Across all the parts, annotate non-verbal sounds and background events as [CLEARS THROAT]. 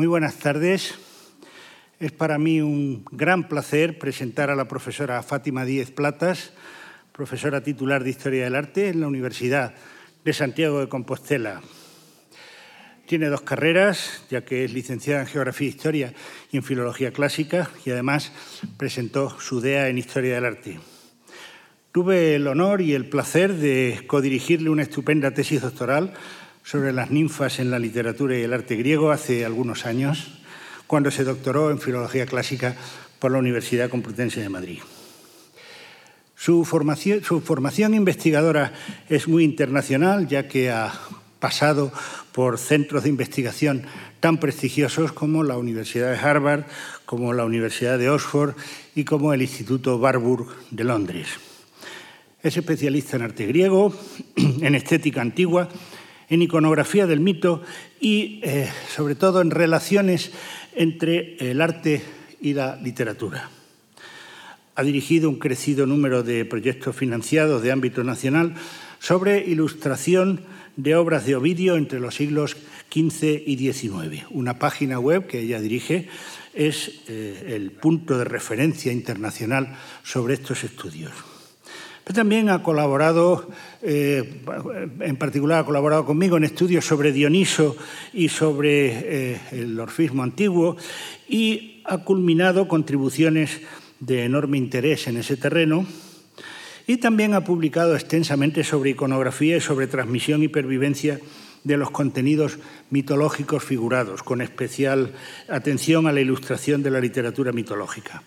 Muy buenas tardes. Es para mí un gran placer presentar a la profesora Fátima Díez Platas, profesora titular de Historia del Arte en la Universidad de Santiago de Compostela. Tiene dos carreras, ya que es licenciada en Geografía e Historia y en Filología Clásica, y además presentó su DEA en Historia del Arte. Tuve el honor y el placer de codirigirle una estupenda tesis doctoral sobre las ninfas en la literatura y el arte griego hace algunos años, cuando se doctoró en Filología Clásica por la Universidad Complutense de Madrid. Su formación, investigadora es muy internacional, ya que ha pasado por centros de investigación tan prestigiosos como la Universidad de Harvard, como la Universidad de Oxford y como el Instituto Warburg de Londres. Es especialista en arte griego, [CLEARS THROAT] en estética antigua, en iconografía del mito y, eh, sobre todo, en relaciones entre el arte y la literatura. Ha dirigido un crecido número de proyectos financiados de ámbito nacional sobre ilustración de obras de Ovidio entre los siglos XV y XIX. Una página web que ella dirige es eh, el punto de referencia internacional sobre estos estudios. También ha colaborado, eh, en particular ha colaborado conmigo en estudios sobre Dioniso y sobre eh, el orfismo antiguo y ha culminado contribuciones de enorme interés en ese terreno y también ha publicado extensamente sobre iconografía y sobre transmisión y pervivencia de los contenidos mitológicos figurados, con especial atención a la ilustración de la literatura mitológica.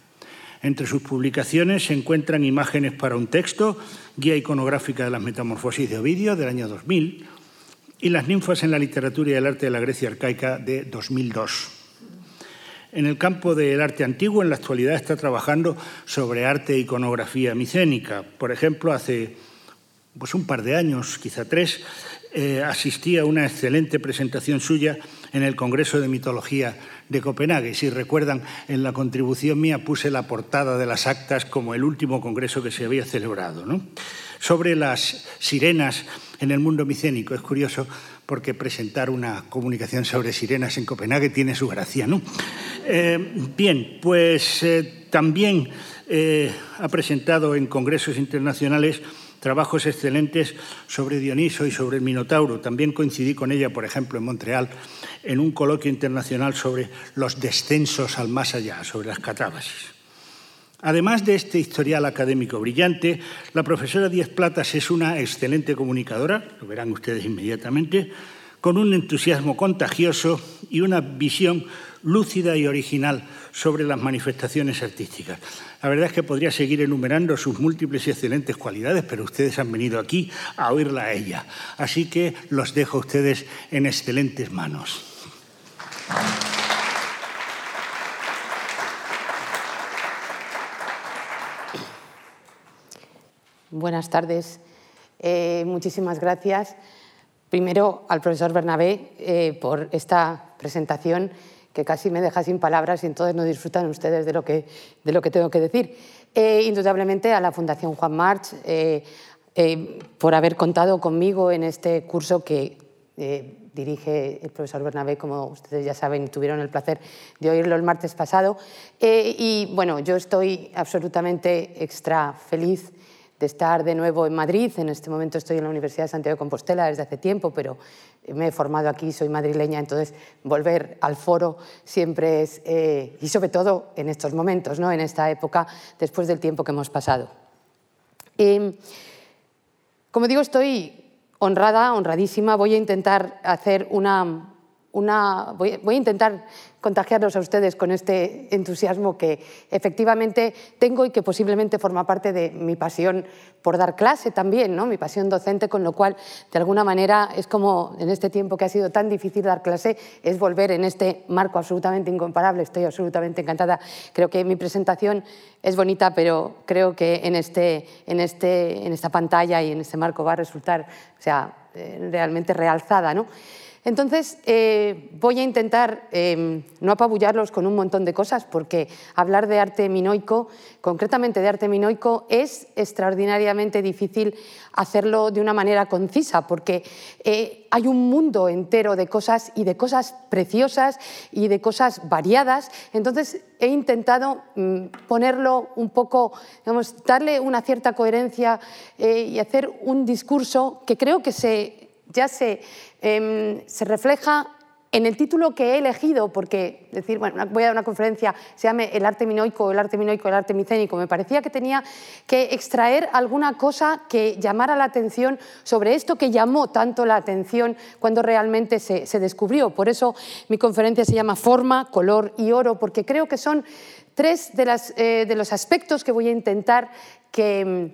Entre sus publicaciones se encuentran imágenes para un texto, Guía iconográfica de las metamorfosis de Ovidio, del año 2000, y Las ninfas en la literatura y el arte de la Grecia arcaica, de 2002. En el campo del arte antiguo, en la actualidad está trabajando sobre arte e iconografía micénica. Por ejemplo, hace pues, un par de años, quizá tres, eh, asistí a una excelente presentación suya en el Congreso de Mitología de Copenhague. Si recuerdan, en la contribución mía puse la portada de las actas como el último congreso que se había celebrado. ¿no? Sobre las sirenas en el mundo micénico. Es curioso porque presentar una comunicación sobre sirenas en Copenhague tiene su gracia. ¿no? Eh, bien, pues eh, también ha presentado en congresos internacionales trabajos excelentes sobre Dioniso y sobre el Minotauro. También coincidí con ella, por ejemplo, en Montreal, en un coloquio internacional sobre los descensos al más allá, sobre las catábasis. Además de este historial académico brillante, la profesora Díaz Platas es una excelente comunicadora, lo verán ustedes inmediatamente, con un entusiasmo contagioso y una visión lúcida y original sobre las manifestaciones artísticas. La verdad es que podría seguir enumerando sus múltiples y excelentes cualidades, pero ustedes han venido aquí a oírla a ella. Así que los dejo a ustedes en excelentes manos. Buenas tardes. Eh, muchísimas gracias. Primero al profesor Bernabé eh, por esta presentación que casi me deja sin palabras y entonces no disfrutan ustedes de lo que, de lo que tengo que decir. Eh, indudablemente a la Fundación Juan March eh, eh, por haber contado conmigo en este curso que dirige el profesor Bernabé, como ustedes ya saben tuvieron el placer de oírlo el martes pasado. y bueno, yo estoy absolutamente extra feliz de estar de nuevo en Madrid. En este momento estoy en la Universidad de Santiago de Compostela desde hace tiempo, pero me he formado aquí, soy madrileña, entonces volver al foro siempre es, eh, y sobre todo en estos momentos, ¿no? en esta época, después del tiempo que hemos pasado. como digo, estoy honrada, honradísima, voy a intentar hacer una, una voy, a intentar contagiarlos a ustedes con este entusiasmo que efectivamente tengo y que posiblemente forma parte de mi pasión por dar clase también, ¿no? mi pasión docente, con lo cual de alguna manera es como en este tiempo que ha sido tan difícil dar clase, es volver en este marco absolutamente incomparable, estoy absolutamente encantada. Creo que mi presentación es bonita, pero creo que en, este, en, este, en esta pantalla y en este marco va a resultar o sea, eh, realmente realzada. ¿no? Entonces, eh, voy a intentar em, no apabullarlos con un montón de cosas, porque hablar de arte minoico, concretamente de arte minoico, es extraordinariamente difícil hacerlo de una manera concisa, porque eh, hay un mundo entero de cosas y de cosas preciosas y de cosas variadas. Entonces, he intentado mm, ponerlo un poco, digamos, darle una cierta coherencia eh, y hacer un discurso que creo que se, ya se Em, se refleja en el título que he elegido, porque decir, bueno, voy a dar una conferencia, se llame El arte minoico, el arte minoico, el arte micénico, me parecía que tenía que extraer alguna cosa que llamara la atención sobre esto que llamó tanto la atención cuando realmente se, descubrió. Por eso mi conferencia se llama Forma, Color y Oro, porque creo que son tres de, las, eh, de los aspectos que voy a intentar que,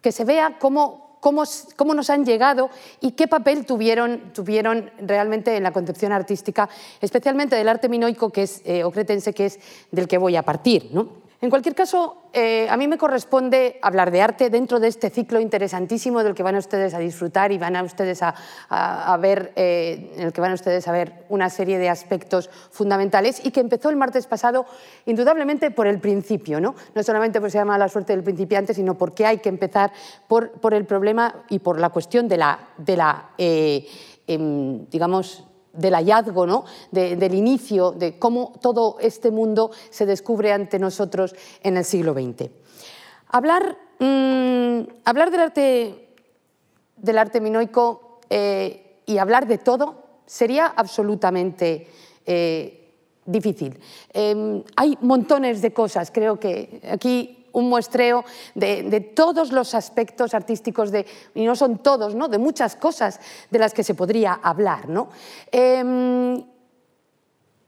que se vea cómo cómo, nos han llegado y qué papel tuvieron, tuvieron realmente en la concepción artística, especialmente del arte minoico que es, eh, o cretense, que es del que voy a partir. ¿no? En cualquier caso, eh, a mí me corresponde hablar de arte dentro de este ciclo interesantísimo del que van ustedes a disfrutar y van a ustedes a, ver, eh, en el que van ustedes a ver una serie de aspectos fundamentales y que empezó el martes pasado indudablemente por el principio, no, no solamente porque se llama la suerte del principiante, sino porque hay que empezar por, por el problema y por la cuestión de la, de la eh, em, digamos, del hallazgo, ¿no? del inicio, de cómo todo este mundo se descubre ante nosotros en el siglo XX. Hablar, mm, hablar del, arte, del arte minoico eh, y hablar de todo sería absolutamente eh, difícil. Em, hay montones de cosas, creo que aquí un muestreo de, todos los aspectos artísticos, de, y no son todos, ¿no? de muchas cosas de las que se podría hablar. ¿no? Em,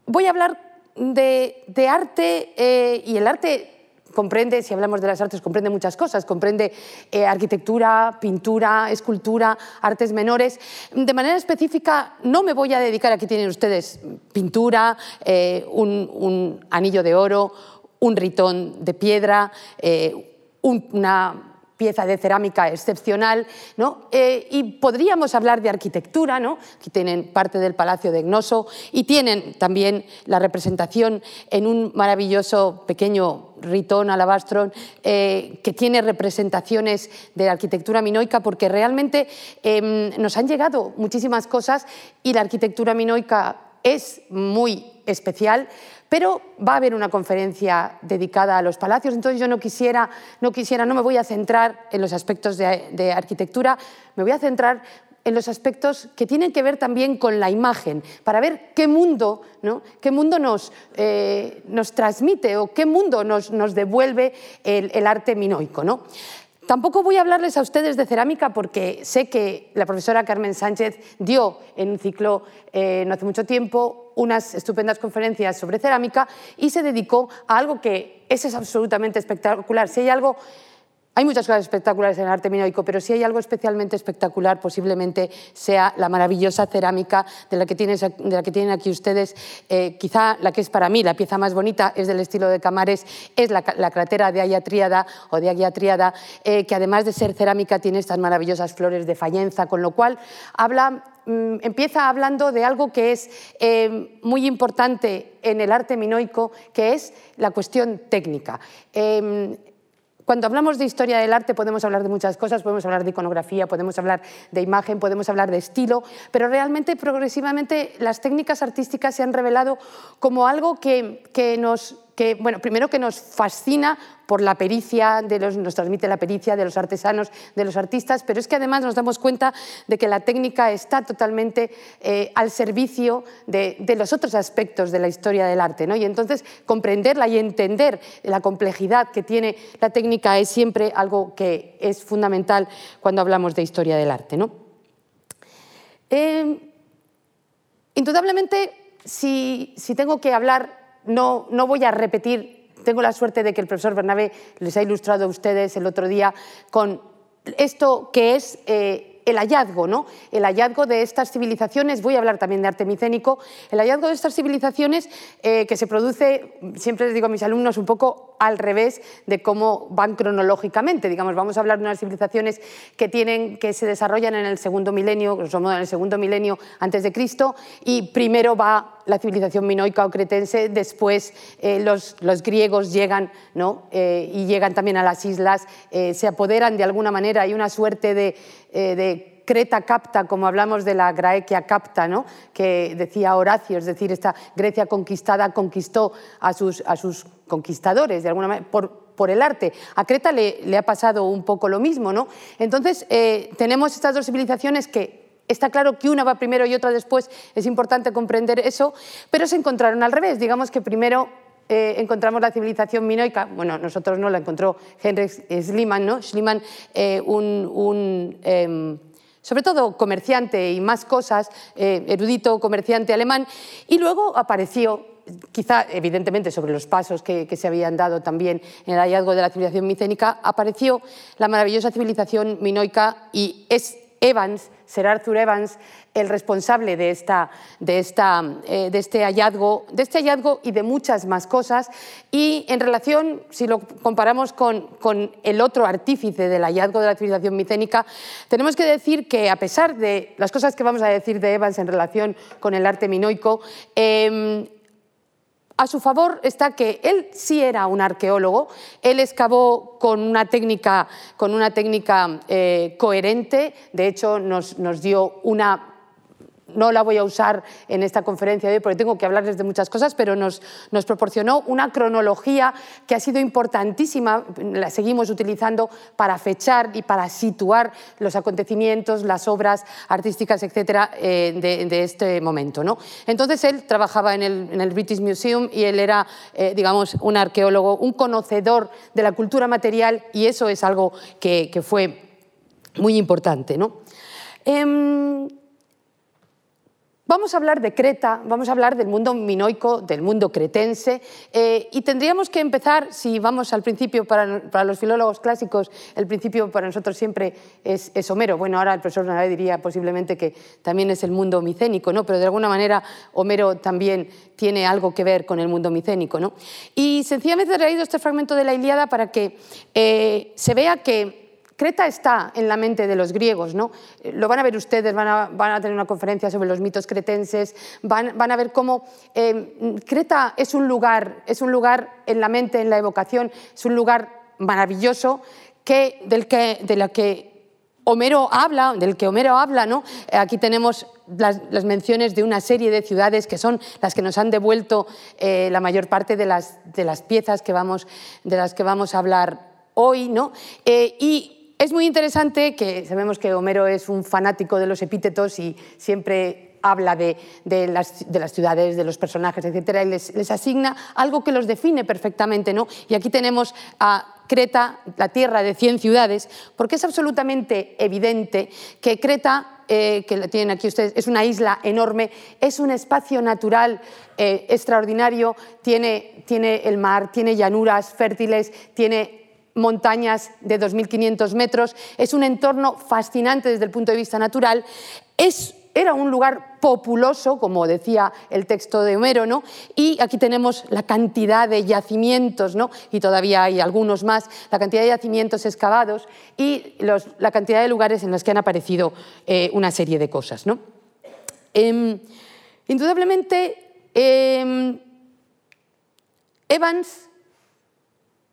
voy a hablar de, arte eh, y el arte comprende, si hablamos de las artes, comprende muchas cosas, comprende eh, arquitectura, pintura, escultura, artes menores. De manera específica, no me voy a dedicar, aquí tienen ustedes pintura, eh, un, anillo de oro, un ritón de piedra, eh, una pieza de cerámica excepcional, ¿no? Eh, y podríamos hablar de arquitectura, ¿no? Aquí tienen parte del Palacio de Gnoso y tienen también la representación en un maravilloso pequeño ritón alabastro eh, que tiene representaciones de arquitectura minoica porque realmente em, nos han llegado muchísimas cosas y la arquitectura minoica es muy especial pero va a haber una conferencia dedicada a los palacios, entonces yo no quisiera, no, quisiera, no me voy a centrar en los aspectos de, arquitectura, me voy a centrar en los aspectos que tienen que ver también con la imagen, para ver qué mundo, ¿no? qué mundo nos, eh, nos transmite o qué mundo nos, nos devuelve el, el, arte minoico. ¿no? Tampoco voy a hablarles a ustedes de cerámica porque sé que la profesora Carmen Sánchez dio en un ciclo eh, no hace mucho tiempo unas estupendas conferencias sobre cerámica y se dedicó a algo que es, es absolutamente espectacular. Si hay algo hay muchas cosas espectaculares en el arte minoico, pero si hay algo especialmente espectacular, posiblemente sea la maravillosa cerámica de la que, tienen aquí ustedes. Eh, quizá la que es para mí la pieza más bonita es del estilo de Camares, es la, cratera de Aya Tríada o de Agia Tríada, eh, que además de ser cerámica tiene estas maravillosas flores de fallenza, con lo cual mm, empieza hablando de algo que es eh, muy importante en el arte minoico, que es la cuestión técnica. Cuando hablamos de historia del arte podemos hablar de muchas cosas, podemos hablar de iconografía, podemos hablar de imagen, podemos hablar de estilo, pero realmente progresivamente las técnicas artísticas se han revelado como algo que, que nos que, bueno, primero que nos fascina por la pericia, de los, nos transmite la pericia de los artesanos, de los artistas, pero es que además nos damos cuenta de que la técnica está totalmente eh, al servicio de, los otros aspectos de la historia del arte. ¿no? Y entonces comprenderla y entender la complejidad que tiene la técnica es siempre algo que es fundamental cuando hablamos de historia del arte. ¿no? Eh, indudablemente, si, si tengo que hablar no, voy a repetir, tengo la suerte de que el profesor Bernabé les ha ilustrado a ustedes el otro día con esto que es eh, el hallazgo, ¿no? el hallazgo de estas civilizaciones, voy a hablar también de arte micénico, el hallazgo de estas civilizaciones eh, que se produce, siempre les digo a mis alumnos, un poco al revés de cómo van cronológicamente. Digamos, vamos a hablar de unas civilizaciones que, tienen, que se desarrollan en el segundo milenio, en el segundo milenio antes de Cristo, y primero va la civilización minoica o cretense, después eh, los, los, griegos llegan ¿no? Eh, y llegan también a las islas, se apoderan de alguna manera, hay una suerte de, de Creta capta, como hablamos de la Graecia capta, ¿no? que decía Horacio, es decir, esta Grecia conquistada conquistó a sus, a sus conquistadores, de alguna manera, por, por el arte. A Creta le, le, ha pasado un poco lo mismo. ¿no? Entonces, eh, tenemos estas dos civilizaciones que Está claro que una va primero y otra después, es importante comprender eso, pero se encontraron al revés. Digamos que primero eh, encontramos la civilización minoica, bueno, nosotros no la encontró Henry Schliemann, ¿no? Schliemann, eh, un, em, sobre todo comerciante y más cosas, eh, erudito comerciante alemán, y luego apareció quizá evidentemente sobre los pasos que, que, se habían dado también en el hallazgo de la civilización micénica, apareció la maravillosa civilización minoica y es Evans, Sir Arthur Evans, el responsable de, esta, de, esta, eh, de, este hallazgo, de este hallazgo y de muchas más cosas. Y en relación, si lo comparamos con, con el otro artífice del hallazgo de la civilización micénica, tenemos que decir que a pesar de las cosas que vamos a decir de Evans en relación con el arte minoico, eh, a su favor está que él sí era un arqueólogo, él excavó con una técnica, con una técnica eh, coherente, de hecho nos, nos dio una no la voy a usar en esta conferencia de hoy porque tengo que hablarles de muchas cosas, pero nos, proporcionó una cronología que ha sido importantísima, la seguimos utilizando para fechar y para situar los acontecimientos, las obras artísticas, etcétera, eh, de, este momento. ¿no? Entonces él trabajaba en el, British Museum y él era, eh, digamos, un arqueólogo, un conocedor de la cultura material y eso es algo que, fue muy importante. ¿no? Eh, Vamos a hablar de Creta, vamos a hablar del mundo minoico, del mundo cretense, eh, y tendríamos que empezar, si vamos al principio, para, los filólogos clásicos, el principio para nosotros siempre es, Homero. Bueno, ahora el profesor Navé diría posiblemente que también es el mundo micénico, ¿no? pero de alguna manera Homero también tiene algo que ver con el mundo micénico. ¿no? Y sencillamente he traído este fragmento de la Ilíada para que eh, se vea que Creta está en la mente de los griegos, ¿no? Eh, lo van a ver ustedes, van a, tener una conferencia sobre los mitos cretenses, van, a ver cómo eh, Creta es un lugar, es un lugar en la mente, en la evocación, es un lugar maravilloso que, del que, de la que Homero habla, del que Homero habla, ¿no? Eh, aquí tenemos las, menciones de una serie de ciudades que son las que nos han devuelto la mayor parte de las, de las piezas que vamos, de las que vamos a hablar hoy, ¿no? y es muy interesante que sabemos que Homero es un fanático de los epítetos y siempre habla de, las, ciudades, de los personajes, etc. y les, asigna algo que los define perfectamente. ¿no? Y aquí tenemos a Creta, la tierra de 100 ciudades, porque es absolutamente evidente que Creta, eh, que la tienen aquí ustedes, es una isla enorme, es un espacio natural eh, extraordinario, tiene, tiene el mar, tiene llanuras fértiles, tiene montañas de 2.500 metros, es un entorno fascinante desde el punto de vista natural, es, era un lugar populoso, como decía el texto de Homero, ¿no? y aquí tenemos la cantidad de yacimientos, ¿no? y todavía hay algunos más, la cantidad de yacimientos excavados y la cantidad de lugares en los que han aparecido eh, una serie de cosas. ¿no? Em, indudablemente, em, Evans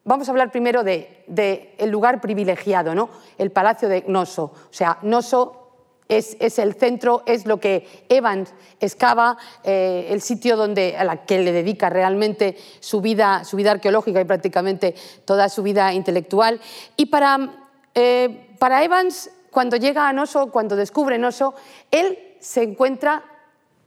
Vamos a hablar primero del de, el lugar privilegiado, ¿no? el palacio de Gnoso. O sea, Gnoso es, el centro, es lo que Evans excava, eh, el sitio donde, a la que le dedica realmente su vida, su vida arqueológica y prácticamente toda su vida intelectual. Y para, eh, para Evans, cuando llega a Noso, cuando descubre Noso, él se encuentra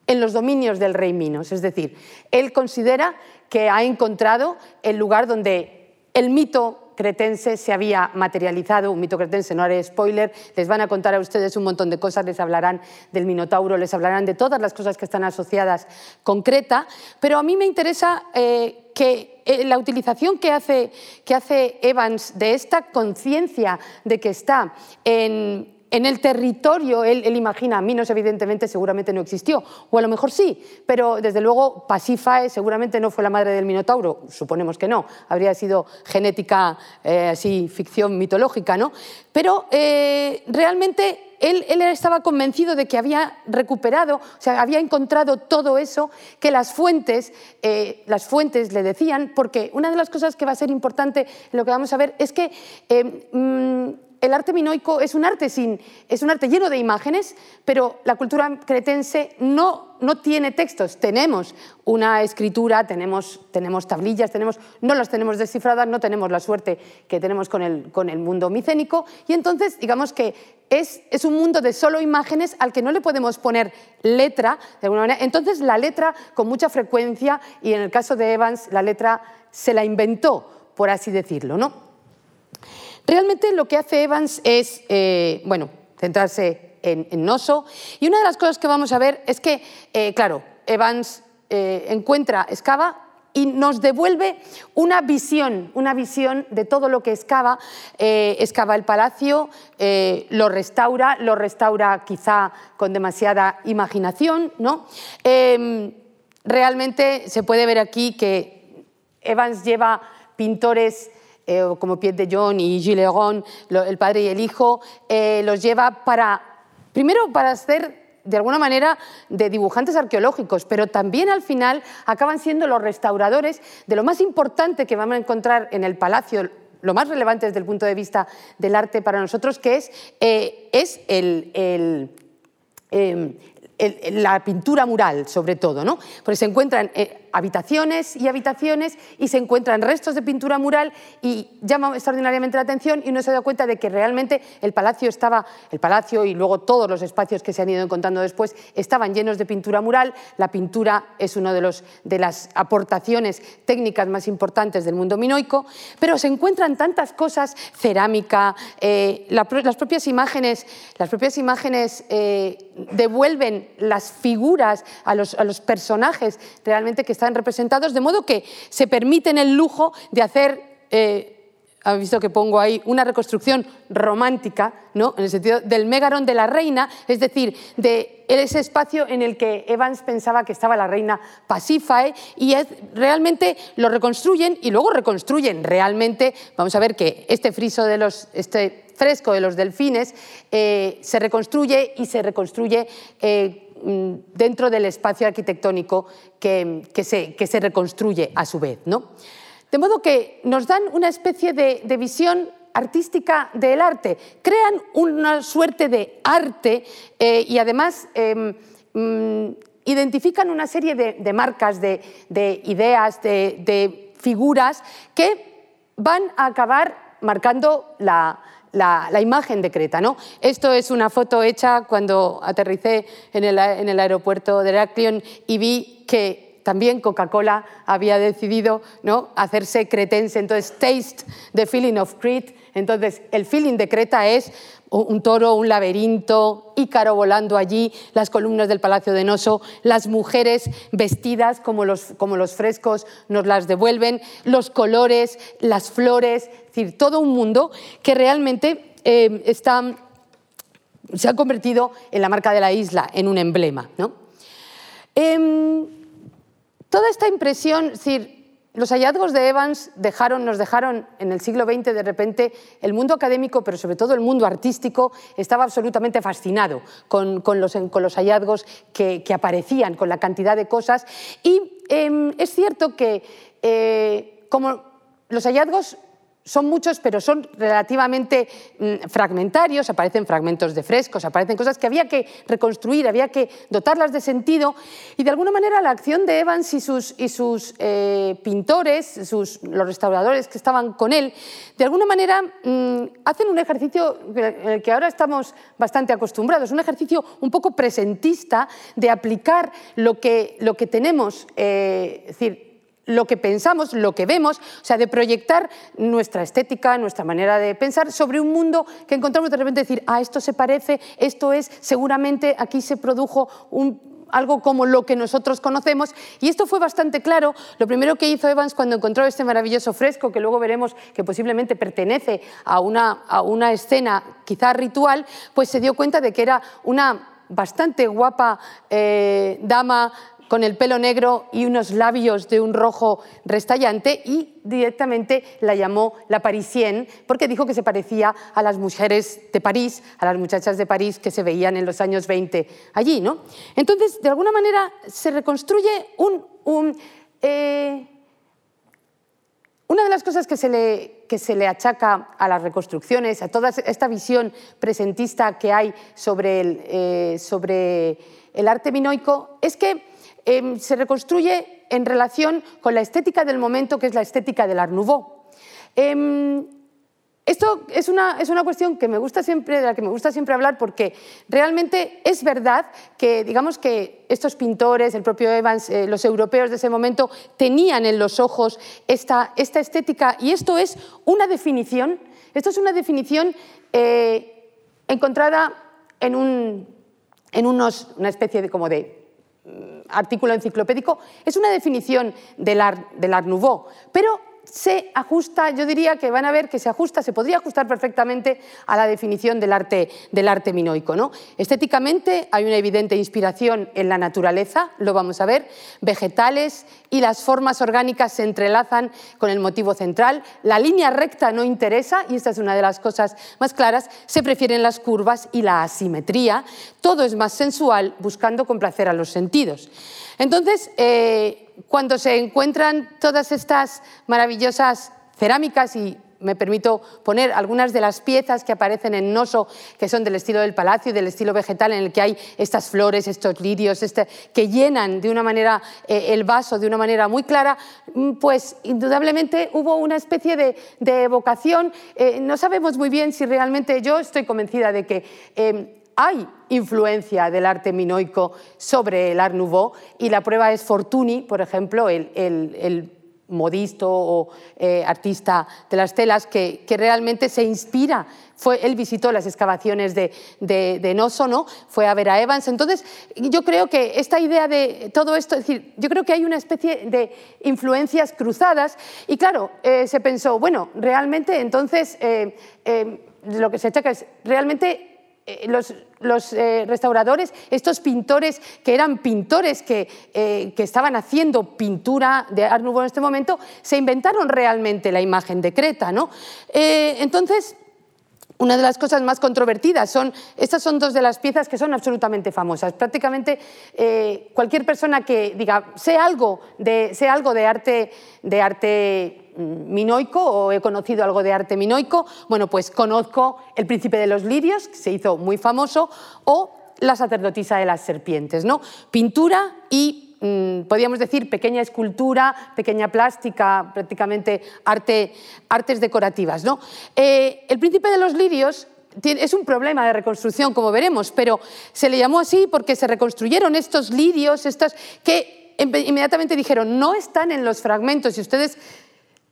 en los dominios del rey Minos. Es decir, él considera que ha encontrado el lugar donde el mito cretense se había materializado, un mito cretense, no haré spoiler, les van a contar a ustedes un montón de cosas, les hablarán del Minotauro, les hablarán de todas las cosas que están asociadas con Creta, pero a mí me interesa eh, que eh, la utilización que hace, que hace Evans de esta conciencia de que está en, en el territorio, él, imagina, Minos evidentemente seguramente no existió, o a lo mejor sí, pero desde luego Pasífae seguramente no fue la madre del Minotauro, suponemos que no, habría sido genética, eh, así, ficción mitológica, ¿no? Pero eh, realmente él, estaba convencido de que había recuperado, o sea, había encontrado todo eso que las fuentes, eh, las fuentes le decían, porque una de las cosas que va a ser importante lo que vamos a ver es que mm, el arte minoico es un arte, sin, es un arte lleno de imágenes, pero la cultura cretense no, no tiene textos. Tenemos una escritura, tenemos, tenemos tablillas, tenemos, no las tenemos descifradas, no tenemos la suerte que tenemos con el, con el mundo micénico, y entonces digamos que es, es, un mundo de solo imágenes al que no le podemos poner letra, de alguna manera. Entonces la letra, con mucha frecuencia, y en el caso de Evans, la letra se la inventó, por así decirlo, ¿no? Realmente lo que hace Evans es, eh, bueno, centrarse en, Noso. Y una de las cosas que vamos a ver es que, eh, claro, Evans eh, encuentra, excava y nos devuelve una visión, una visión de todo lo que excava. excava el palacio, lo restaura, lo restaura quizá con demasiada imaginación. ¿no? Em, realmente se puede ver aquí que Evans lleva pintores eh, como Piet de John y Gilles Leron, el padre y el hijo, eh, los lleva para, primero para hacer de alguna manera de dibujantes arqueológicos, pero también al final acaban siendo los restauradores de lo más importante que vamos a encontrar en el palacio, lo más relevante desde el punto de vista del arte para nosotros, que es, eh, es el, el, la pintura mural, sobre todo, ¿no? porque se encuentran eh, habitaciones y habitaciones y se encuentran restos de pintura mural y llama extraordinariamente la atención y uno se da cuenta de que realmente el palacio estaba, el palacio y luego todos los espacios que se han ido encontrando después estaban llenos de pintura mural. La pintura es una de, los, de las aportaciones técnicas más importantes del mundo minoico, pero se encuentran tantas cosas, cerámica, eh, las propias imágenes, las propias imágenes eh, devuelven las figuras, a los, personajes realmente que están representados, de modo que se permiten el lujo de hacer... Eh, visto que pongo ahí una reconstrucción romántica, ¿no? en el sentido del Megaron de la reina, es decir, de ese espacio en el que Evans pensaba que estaba la reina Pasífae, y realmente lo reconstruyen y luego reconstruyen realmente, vamos a ver que este friso de los, este fresco de los delfines eh, se reconstruye y se reconstruye eh, dentro del espacio arquitectónico que, se, que, se, reconstruye a su vez. ¿no? De modo que nos dan una especie de, visión artística del arte, crean una suerte de arte eh, y además em, mm, identifican una serie de, marcas, de, ideas, de figuras que van a acabar marcando la, la, imagen de Creta. ¿no? Esto es una foto hecha cuando aterricé en el, aeropuerto de Heraklion y vi que también Coca-Cola había decidido ¿no? hacerse cretense. Entonces, Taste the Feeling of Crete. Entonces, el feeling de Creta es un toro, un laberinto, Ícaro volando allí, las columnas del Palacio de Noso, las mujeres vestidas como los, como los frescos nos las devuelven, los colores, las flores, es decir, todo un mundo que realmente eh, está, se ha convertido en la marca de la isla, en un emblema. ¿no? Em, toda esta impresión, es decir, los hallazgos de Evans dejaron, nos dejaron en el siglo XX de repente el mundo académico, pero sobre todo el mundo artístico, estaba absolutamente fascinado con, los, hallazgos que, aparecían, con la cantidad de cosas. Y em, es cierto que eh, como los hallazgos son muchos, pero son relativamente mm, fragmentarios, aparecen fragmentos de frescos, aparecen cosas que había que reconstruir, había que dotarlas de sentido, y de alguna manera la acción de Evans y sus, eh, pintores, los restauradores que estaban con él, de alguna manera mm, hacen un ejercicio en el que ahora estamos bastante acostumbrados, un ejercicio un poco presentista de aplicar lo que, tenemos, eh, lo que pensamos, lo que vemos, o sea, de proyectar nuestra estética, nuestra manera de pensar sobre un mundo que encontramos de repente decir, ah, esto se parece, esto es, seguramente aquí se produjo un, algo como lo que nosotros conocemos. Y esto fue bastante claro. Lo primero que hizo Evans cuando encontró este maravilloso fresco, que luego veremos que posiblemente pertenece a una, a una escena quizá ritual, pues se dio cuenta de que era una bastante guapa eh, dama con el pelo negro y unos labios de un rojo restallante y directamente la llamó la Parisienne porque dijo que se parecía a las mujeres de París, a las muchachas de París que se veían en los años 20 allí. ¿no? Entonces, de alguna manera se reconstruye un... Eh, una de las cosas que se, le, que se, le, achaca a las reconstrucciones, a toda esta visión presentista que hay sobre el, eh, sobre el arte minoico, es que Em, se reconstruye en relación con la estética del momento, que es la estética del Art Nouveau. Em, esto es una, es una, cuestión que me gusta siempre, de la que me gusta siempre hablar porque realmente es verdad que, digamos que estos pintores, el propio Evans, eh, los europeos de ese momento, tenían en los ojos esta, esta, estética y esto es una definición, esto es una definición eh, encontrada en, un, en unos, una especie de, como de artículo enciclopédico, es una definición del Art, del art Nouveau, pero se ajusta, yo diría que van a ver que se ajusta, se podría ajustar perfectamente a la definición del arte, del arte minoico. ¿no? Estéticamente hay una evidente inspiración en la naturaleza, lo vamos a ver, vegetales y las formas orgánicas se entrelazan con el motivo central, la línea recta no interesa, y esta es una de las cosas más claras, se prefieren las curvas y la asimetría, todo es más sensual buscando complacer a los sentidos. Entonces, eh, cuando se encuentran todas estas maravillosas cerámicas y me permito poner algunas de las piezas que aparecen en Noso, que son del estilo del palacio y del estilo vegetal, en el que hay estas flores, estos lirios, este, que llenan de una manera eh, el vaso de una manera muy clara, mm, pues indudablemente hubo una especie de, evocación. Eh, no sabemos muy bien si realmente yo estoy convencida de que em, hay influencia del arte minoico sobre el Art Nouveau y la prueba es Fortuny, por ejemplo, el, modisto o eh, artista de las telas que, realmente se inspira. Fue, él visitó las excavaciones de, de, Noso, ¿no? fue a ver a Evans. Entonces, yo creo que esta idea de todo esto, es decir, yo creo que hay una especie de influencias cruzadas y claro, eh, se pensó, bueno, realmente entonces eh, lo que se checa es, realmente eh, los, eh, restauradores, estos pintores que eran pintores que, eh, que, estaban haciendo pintura de Art Nouveau en este momento, se inventaron realmente la imagen de Creta. ¿no? entonces, una de las cosas más controvertidas son, estas son dos de las piezas que son absolutamente famosas. Prácticamente cualquier persona que diga, sé algo de, sé algo de arte, de arte minoico o he conocido algo de arte minoico, bueno, pues conozco El príncipe de los lirios, que se hizo muy famoso, o La sacerdotisa de las serpientes, ¿no? Pintura y mm, podríamos decir pequeña escultura, pequeña plástica, prácticamente arte, artes decorativas, ¿no? Eh, el príncipe de los lirios es un problema de reconstrucción, como veremos, pero se le llamó así porque se reconstruyeron estos lirios, estos que inmediatamente dijeron no están en los fragmentos. Y ustedes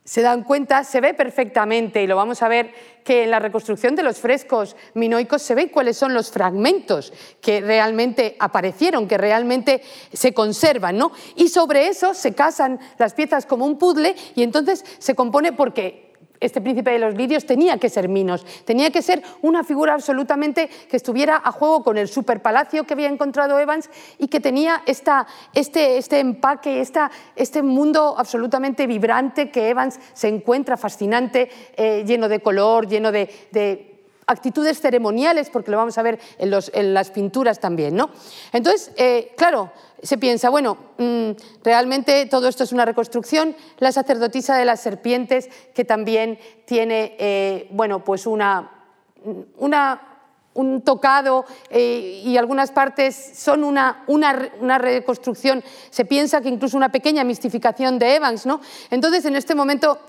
se dan cuenta, se ve perfectamente, y lo vamos a ver, que en la reconstrucción de los frescos minoicos se ve cuáles son los fragmentos que realmente aparecieron, que realmente se conservan, ¿no? Y sobre eso se casan las piezas como un puzzle y entonces se compone porque este príncipe de los lirios tenía que ser Minos, tenía que ser una figura absolutamente que estuviera a juego con el superpalacio que había encontrado Evans y que tenía este, este empaque, este mundo absolutamente vibrante que Evans se encuentra fascinante, eh, lleno de color, lleno de actitudes ceremoniales, porque lo vamos a ver en, los, las pinturas también. ¿no? Entonces, eh, claro, se piensa, bueno, mm, realmente todo esto es una reconstrucción. La sacerdotisa de las serpientes, que también tiene, eh, bueno, pues una, una un tocado eh, y algunas partes son una, una, una, reconstrucción. Se piensa que incluso una pequeña mistificación de Evans. ¿no? Entonces, en este momento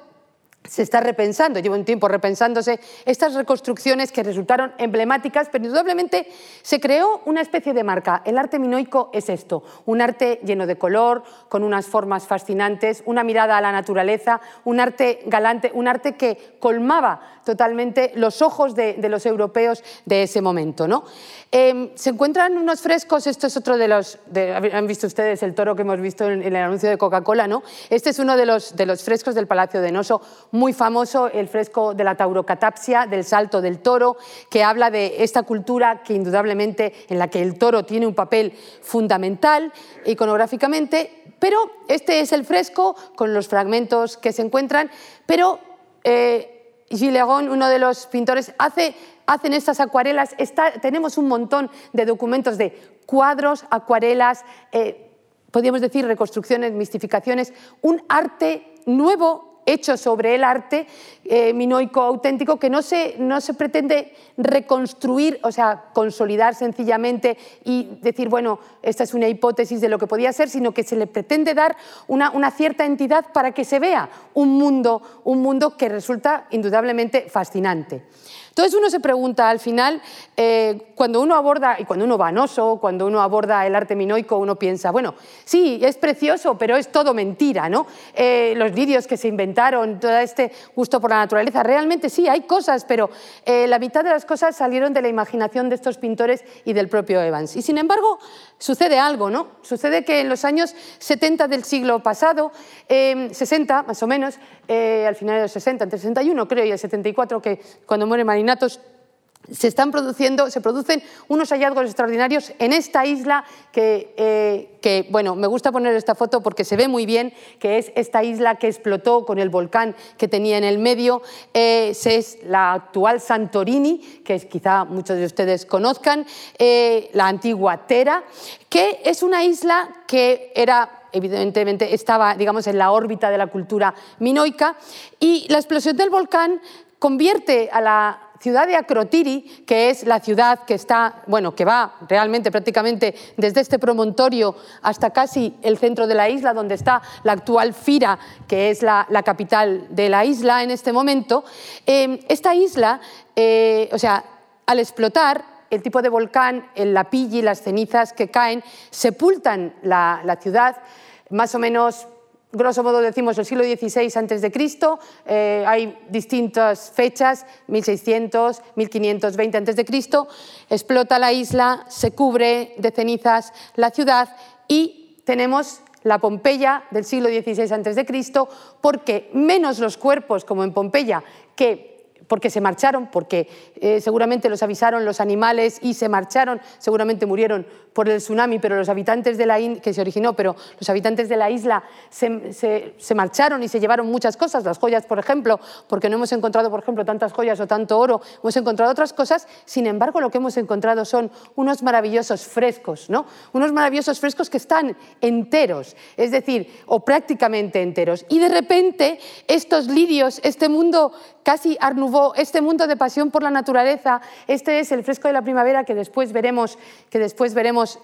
se está repensando, lleva un tiempo repensándose estas reconstrucciones que resultaron emblemáticas, pero indudablemente se creó una especie de marca. El arte minoico es esto, un arte lleno de color, con unas formas fascinantes, una mirada a la naturaleza, un arte galante, un arte que colmaba totalmente los ojos de, los europeos de ese momento. ¿no? Em, se encuentran unos frescos, esto es otro de los, han visto ustedes el toro que hemos visto en, el anuncio de Coca-Cola, ¿no? este es uno de los, de los frescos del Palacio de Noso, muy famoso, el fresco de la taurocatapsia, del salto del toro, que habla de esta cultura que indudablemente en la que el toro tiene un papel fundamental iconográficamente, pero este es el fresco con los fragmentos que se encuentran, pero eh, uno de los pintores, hace, hacen estas acuarelas, tenemos un montón de documentos de cuadros, acuarelas, eh, podríamos decir reconstrucciones, mistificaciones, un arte nuevo hecho sobre el arte eh, minoico auténtico que no se, no se pretende reconstruir, o sea, consolidar sencillamente y decir, bueno, esta es una hipótesis de lo que podía ser, sino que se le pretende dar una, una cierta entidad para que se vea un mundo, un mundo que resulta indudablemente fascinante. Entonces uno se pregunta al final, eh, cuando uno aborda, y cuando uno va Noso, cuando uno aborda el arte minoico, uno piensa, bueno, sí, es precioso, pero es todo mentira, ¿no? Eh, los vídeos que se inventaron, todo este gusto por la naturaleza, realmente sí, hay cosas, pero eh, la mitad de las cosas salieron de la imaginación de estos pintores y del propio Evans. Y sin embargo, sucede algo, ¿no? Sucede que en los años 70 del siglo pasado, 60 más o menos, al final de los 60, entre el 61 creo y el 74, que cuando muere Marina se están produciendo, se producen unos hallazgos extraordinarios en esta isla eh, que, bueno, me gusta poner esta foto porque se ve muy bien, que es esta isla que explotó con el volcán que tenía en el medio, eh, es la actual Santorini, que quizá muchos de ustedes conozcan, eh, la antigua Tera, que es una isla que era evidentemente estaba digamos, en la órbita de la cultura minoica, y la explosión del volcán convierte a la ciudad de Acrotiri, que es la ciudad que está, bueno, que va realmente prácticamente desde este promontorio hasta casi el centro de la isla, donde está la actual Fira, que es la, capital de la isla en este momento. Eh, esta isla, eh, o sea, al explotar, el tipo de volcán, el lapilli, las cenizas que caen, sepultan la ciudad más o menos grosso modo decimos el siglo XVI antes de Cristo, eh, hay distintas fechas, 1600, 1520 antes de Cristo, explota la isla, se cubre de cenizas la ciudad y tenemos la Pompeya del siglo XVI antes de Cristo, porque menos los cuerpos como en Pompeya que porque se marcharon, porque eh, seguramente los avisaron los animales y se marcharon, seguramente murieron por el tsunami, pero los habitantes de la que se originó, pero los habitantes de la isla se, marcharon y se llevaron muchas cosas, las joyas, por ejemplo, porque no hemos encontrado, por ejemplo, tantas joyas o tanto oro, hemos encontrado otras cosas, sin embargo, lo que hemos encontrado son unos maravillosos frescos, ¿no? Unos maravillosos frescos que están enteros, es decir, o prácticamente enteros. Y de repente, estos lirios, este mundo casi Art este mundo de pasión por la naturaleza, este es el fresco de la primavera que después veremos, que después veremos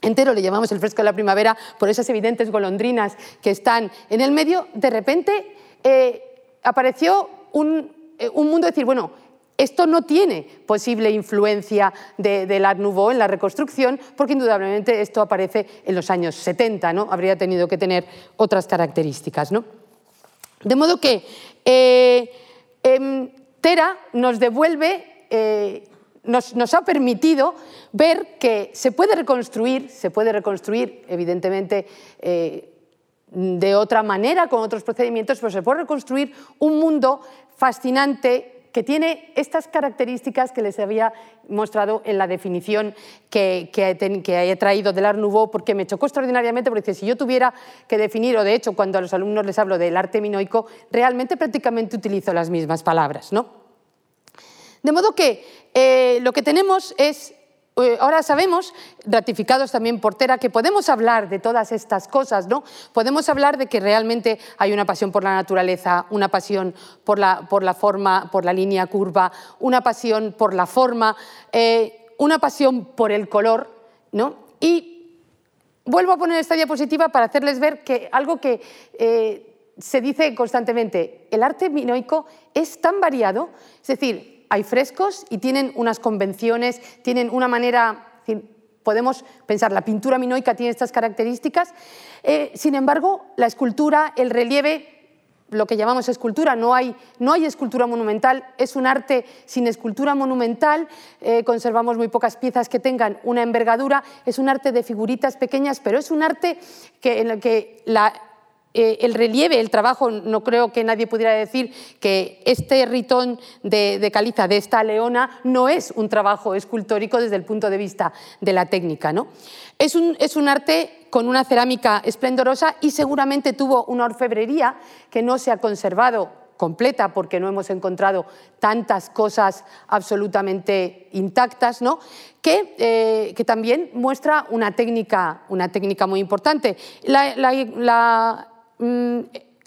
entero, le llamamos el fresco de la primavera, por esas evidentes golondrinas que están en el medio, de repente eh, apareció un, eh, un mundo de decir, bueno, esto no tiene posible influencia del de Art Nouveau en la reconstrucción, porque indudablemente esto aparece en los años 70, ¿no? habría tenido que tener otras características. ¿no? De modo que eh, em, Tera nos devuelve, eh, nos, ha permitido ver que se puede reconstruir, se puede reconstruir evidentemente eh, de otra manera, con otros procedimientos, pero se puede reconstruir un mundo fascinante que tiene estas características que les había mostrado en la definición que, que, he traído del Art Nouveau, porque me chocó extraordinariamente, porque si yo tuviera que definir, o de hecho cuando a los alumnos les hablo del arte minoico, realmente prácticamente utilizo las mismas palabras. ¿no? De modo que eh, lo que tenemos es ahora sabemos, ratificados también por Tera, que podemos hablar de todas estas cosas, ¿no? Podemos hablar de que realmente hay una pasión por la naturaleza, una pasión por la, por la forma, por la línea curva, una pasión por la forma, eh, una pasión por el color, ¿no? Y vuelvo a poner esta diapositiva para hacerles ver que algo que eh, se dice constantemente, el arte minoico es tan variado, es decir, hay frescos y tienen unas convenciones, tienen una manera, podemos pensar, la pintura minoica tiene estas características, eh, sin embargo, la escultura, el relieve, lo que llamamos escultura, no hay, no hay escultura monumental, es un arte sin escultura monumental, eh, conservamos muy pocas piezas que tengan una envergadura, es un arte de figuritas pequeñas, pero es un arte que, en el que la eh, el relieve, el trabajo, no creo que nadie pudiera decir que este ritón de, caliza, de esta leona, no es un trabajo escultórico desde el punto de vista de la técnica. ¿no? Es, un, es un arte con una cerámica esplendorosa y seguramente tuvo una orfebrería que no se ha conservado completa porque no hemos encontrado tantas cosas absolutamente intactas, ¿no? que, eh, que también muestra una técnica, una técnica muy importante. la,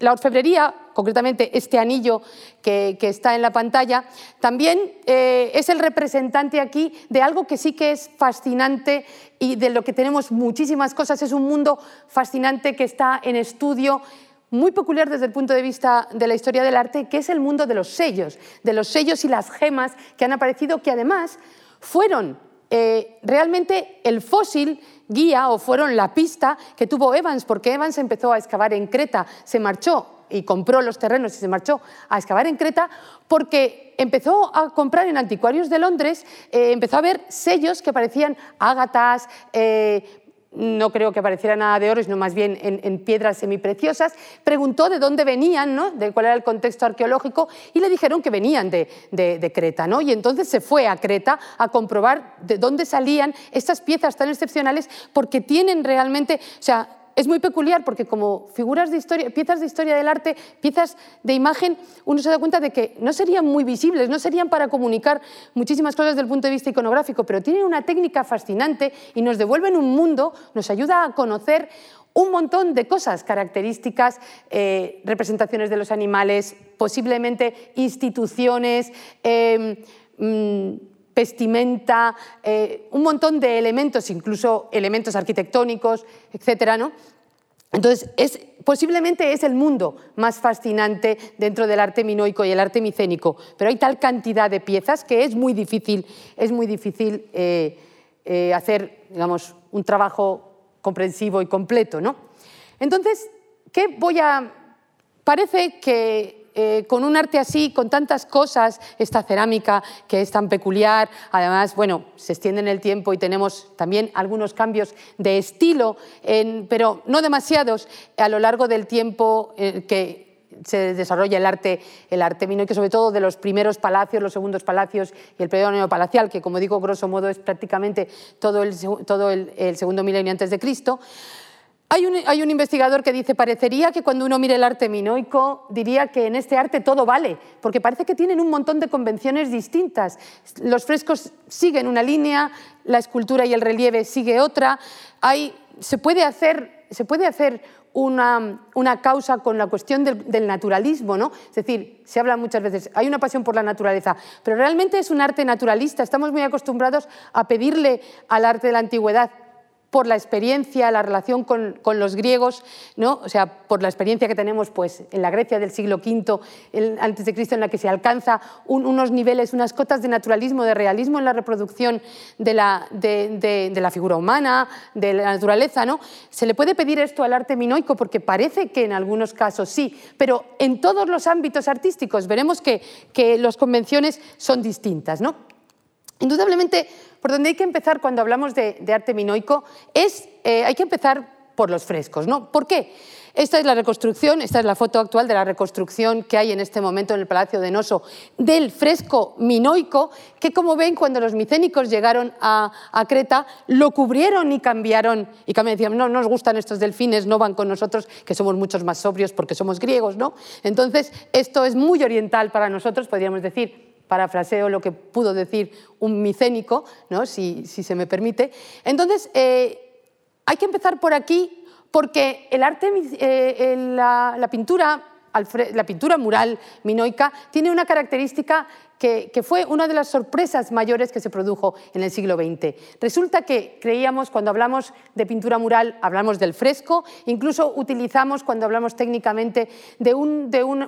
orfebrería, concretamente este anillo que, está en la pantalla, también eh, es el representante aquí de algo que sí que es fascinante y de lo que tenemos muchísimas cosas. Es un mundo fascinante que está en estudio muy peculiar desde el punto de vista de la historia del arte, que es el mundo de los sellos, de los sellos y las gemas que han aparecido, que además fueron eh, realmente el fósil guía o fueron la pista que tuvo Evans, porque Evans empezó a excavar en Creta, se marchó y compró los terrenos y se marchó a excavar en Creta porque empezó a comprar en anticuarios de Londres, eh, empezó a ver sellos que parecían ágatas, eh, no creo que apareciera nada de oro, sino más bien en, piedras semipreciosas, preguntó de dónde venían, ¿no? de cuál era el contexto arqueológico, y le dijeron que venían de, de, Creta. ¿no? Y entonces se fue a Creta a comprobar de dónde salían estas piezas tan excepcionales, porque tienen realmente, o sea, es muy peculiar porque como figuras de historia, piezas de historia del arte, piezas de imagen, uno se da cuenta de que no serían muy visibles, no serían para comunicar muchísimas cosas desde el punto de vista iconográfico, pero tienen una técnica fascinante y nos devuelven un mundo, nos ayuda a conocer un montón de cosas, características, eh, representaciones de los animales, posiblemente instituciones. Em, mm, vestimenta, eh, un montón de elementos, incluso elementos arquitectónicos, etc. ¿no? Entonces, es, posiblemente es el mundo más fascinante dentro del arte minoico y el arte micénico, pero hay tal cantidad de piezas que es muy difícil, es muy difícil eh, eh, hacer digamos, un trabajo comprensivo y completo. ¿no? Entonces, ¿qué voy a...? Parece que eh, con un arte así, con tantas cosas, esta cerámica que es tan peculiar, además, bueno, se extiende en el tiempo y tenemos también algunos cambios de estilo, pero no demasiados a lo largo del tiempo eh, que se desarrolla el arte, el arte que sobre todo de los primeros palacios, los segundos palacios y el periodo neopalacial, que como digo, grosso modo es prácticamente todo el, el segundo milenio antes de Cristo. Hay un, investigador que dice, parecería que cuando uno mire el arte minoico diría que en este arte todo vale, porque parece que tienen un montón de convenciones distintas. Los frescos siguen una línea, la escultura y el relieve sigue otra. se puede hacer, se puede hacer una, causa con la cuestión del, del, naturalismo, ¿no? Es decir, se habla muchas veces, hay una pasión por la naturaleza, pero realmente es un arte naturalista. Estamos muy acostumbrados a pedirle al arte de la antigüedad por la experiencia, la relación con, los griegos, ¿no? o sea, por la experiencia que tenemos pues, en la Grecia del siglo V antes de Cristo, en la que se alcanza unos niveles, unas cotas de naturalismo, de realismo en la reproducción de la, de, la figura humana, de la naturaleza. ¿no? Se le puede pedir esto al arte minoico porque parece que en algunos casos sí, pero en todos los ámbitos artísticos veremos que, que las convenciones son distintas. ¿no? Indudablemente, por donde hay que empezar cuando hablamos de, arte minoico es, eh, hay que empezar por los frescos. ¿no? ¿Por qué? Esta es la reconstrucción, esta es la foto actual de la reconstrucción que hay en este momento en el Palacio de Noso del fresco minoico, que como ven cuando los micénicos llegaron a, Creta lo cubrieron y cambiaron, y cambiaron, decían, no, nos gustan estos delfines, no van con nosotros, que somos muchos más sobrios porque somos griegos. ¿no? Entonces, esto es muy oriental para nosotros, podríamos decir, parafraseo lo que pudo decir un micénico, ¿no? si, se me permite. Entonces, eh, hay que empezar por aquí porque el arte, eh, la, pintura, la pintura mural minoica tiene una característica que, fue una de las sorpresas mayores que se produjo en el siglo XX. Resulta que creíamos, cuando hablamos de pintura mural, hablamos del fresco, incluso utilizamos, cuando hablamos técnicamente, de, un, de una,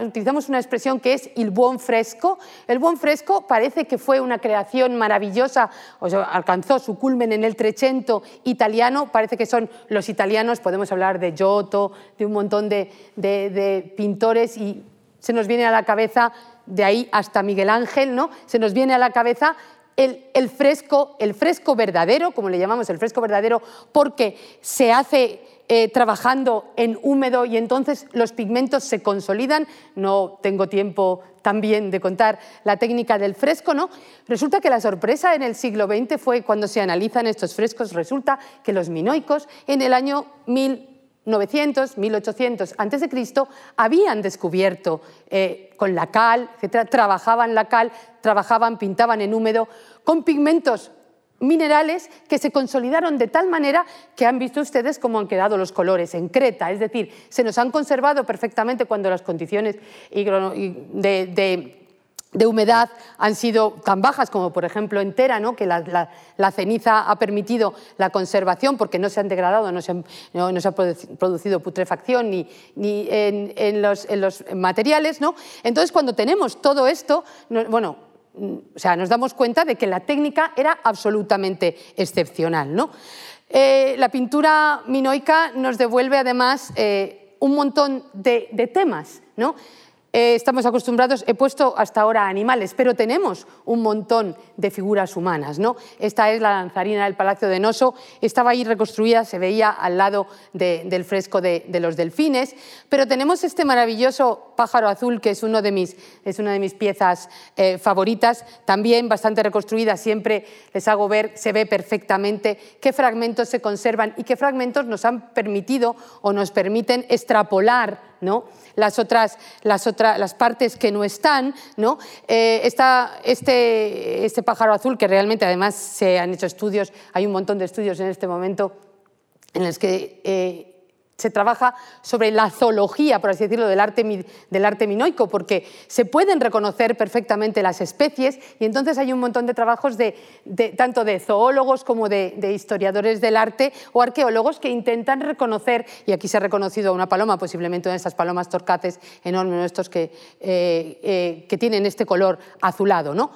utilizamos una expresión que es el buen fresco. El buen fresco parece que fue una creación maravillosa, o sea, alcanzó su culmen en el Trecento italiano, parece que son los italianos, podemos hablar de Giotto, de un montón de, de pintores y se nos viene a la cabeza de ahí hasta Miguel Ángel, ¿no? se nos viene a la cabeza el, fresco, el fresco verdadero, como le llamamos el fresco verdadero, porque se hace eh, trabajando en húmedo y entonces los pigmentos se consolidan. No tengo tiempo también de contar la técnica del fresco, ¿no? Resulta que la sorpresa en el siglo XX fue cuando se analizan estos frescos, resulta que los minoicos en el año 1000 900, 1800 a.C., habían descubierto eh, con la cal, etc., trabajaban la cal, trabajaban, pintaban en húmedo, con pigmentos minerales que se consolidaron de tal manera que han visto ustedes cómo han quedado los colores en Creta, es decir, se nos han conservado perfectamente cuando las condiciones de de humedad han sido tan bajas como por ejemplo en Tera, ¿no? que la, ceniza ha permitido la conservación porque no se han degradado, no se, ha producido putrefacción ni, ni en, los, materiales. ¿no? Entonces cuando tenemos todo esto, bueno, o sea, nos damos cuenta de que la técnica era absolutamente excepcional. ¿no? Eh, la pintura minoica nos devuelve además eh, un montón de, de temas. ¿no? Eh, estamos acostumbrados, he puesto hasta ahora animales, pero tenemos un montón de figuras humanas. ¿no? Esta es la danzarina del Palacio de Noso, estaba ahí reconstruida, se veía al lado del fresco de, los delfines, pero tenemos este maravilloso pájaro azul que es, uno de mis, es una de mis piezas eh, favoritas, también bastante reconstruida, siempre les hago ver, se ve perfectamente qué fragmentos se conservan y qué fragmentos nos han permitido o nos permiten extrapolar las otras, las, otras, las partes que no están. ¿no? Eh, este, este pájaro azul, que realmente además se han hecho estudios, hay un montón de estudios en este momento en los que eh, se trabaja sobre la zoología, por así decirlo, del arte, minoico, porque se pueden reconocer perfectamente las especies y entonces hay un montón de trabajos de, tanto de zoólogos como de, historiadores del arte o arqueólogos que intentan reconocer, y aquí se ha reconocido una paloma, posiblemente una de estas palomas torcaces enormes, estos que, eh, eh, que tienen este color azulado. ¿no?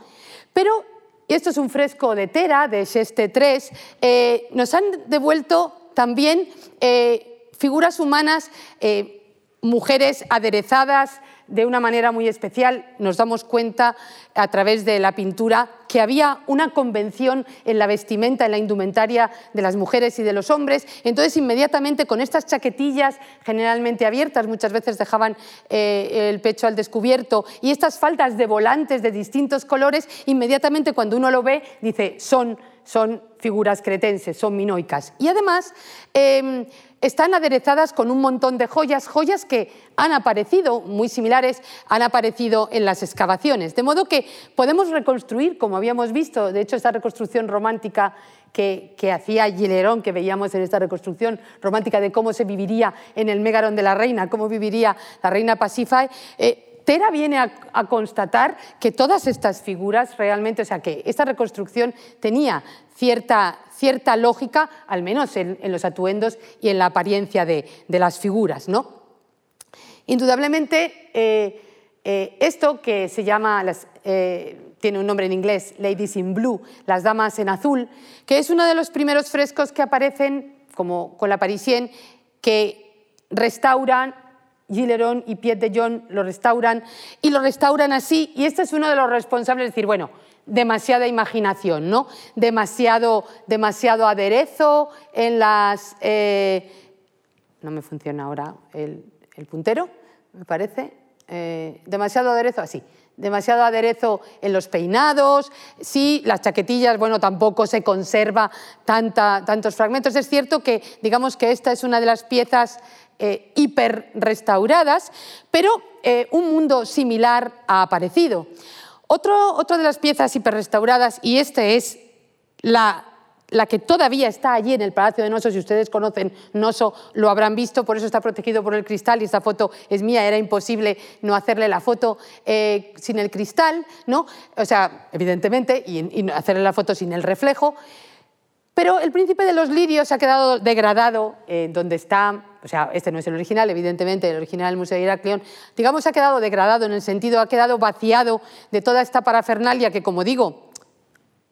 Pero, y esto es un fresco de Tera, de Sheste 3, eh, nos han devuelto también figuras humanas, eh, mujeres aderezadas de una manera muy especial. Nos damos cuenta a través de la pintura que había una convención en la vestimenta, en la indumentaria de las mujeres y de los hombres. Entonces, inmediatamente con estas chaquetillas generalmente abiertas, muchas veces dejaban eh, el pecho al descubierto, y estas faldas de volantes de distintos colores, inmediatamente cuando uno lo ve, dice, son, son figuras cretenses, son minoicas. Y además, em, están aderezadas con un montón de joyas, joyas que han aparecido, muy similares, han aparecido en las excavaciones. De modo que podemos reconstruir, como habíamos visto, de hecho, esta reconstrucción romántica que, hacía Gilerón, que veíamos en esta reconstrucción romántica de cómo se viviría en el Megaron de la Reina, cómo viviría la Reina Pasífae, eh, Tera viene a, constatar que todas estas figuras realmente, o sea, que esta reconstrucción tenía cierta, cierta lógica, al menos en, los atuendos y en la apariencia de, las figuras. ¿no? Indudablemente, eh, eh, esto que se llama, eh, tiene un nombre en inglés, Ladies in Blue, las damas en azul, que es uno de los primeros frescos que aparecen, como con la Parisien, que restauran Gilleron y Piet de John lo restauran y lo restauran así y este es uno de los responsables de decir, bueno, demasiada imaginación, ¿no? Demasiado, demasiado aderezo en las... Eh, no me funciona ahora el, puntero, me parece. Eh, demasiado aderezo, así. Demasiado aderezo en los peinados, sí, las chaquetillas, bueno, tampoco se conserva tanta, tantos fragmentos. Es cierto que, digamos que esta es una de las piezas eh, hiper restauradas, pero eh, un mundo similar ha aparecido. Otro, otra de las piezas hiper restauradas, y esta es la la que todavía está allí en el Palacio de Noso, si ustedes conocen Noso lo habrán visto, por eso está protegido por el cristal y esta foto es mía, era imposible no hacerle la foto eh, sin el cristal, ¿no? o sea, evidentemente, y, hacerle la foto sin el reflejo. Pero el príncipe de los lirios ha quedado degradado eh, donde está, o sea, este no es el original, evidentemente, el original del Museo de Heracleón, digamos, ha quedado degradado en el sentido, ha quedado vaciado de toda esta parafernalia que, como digo,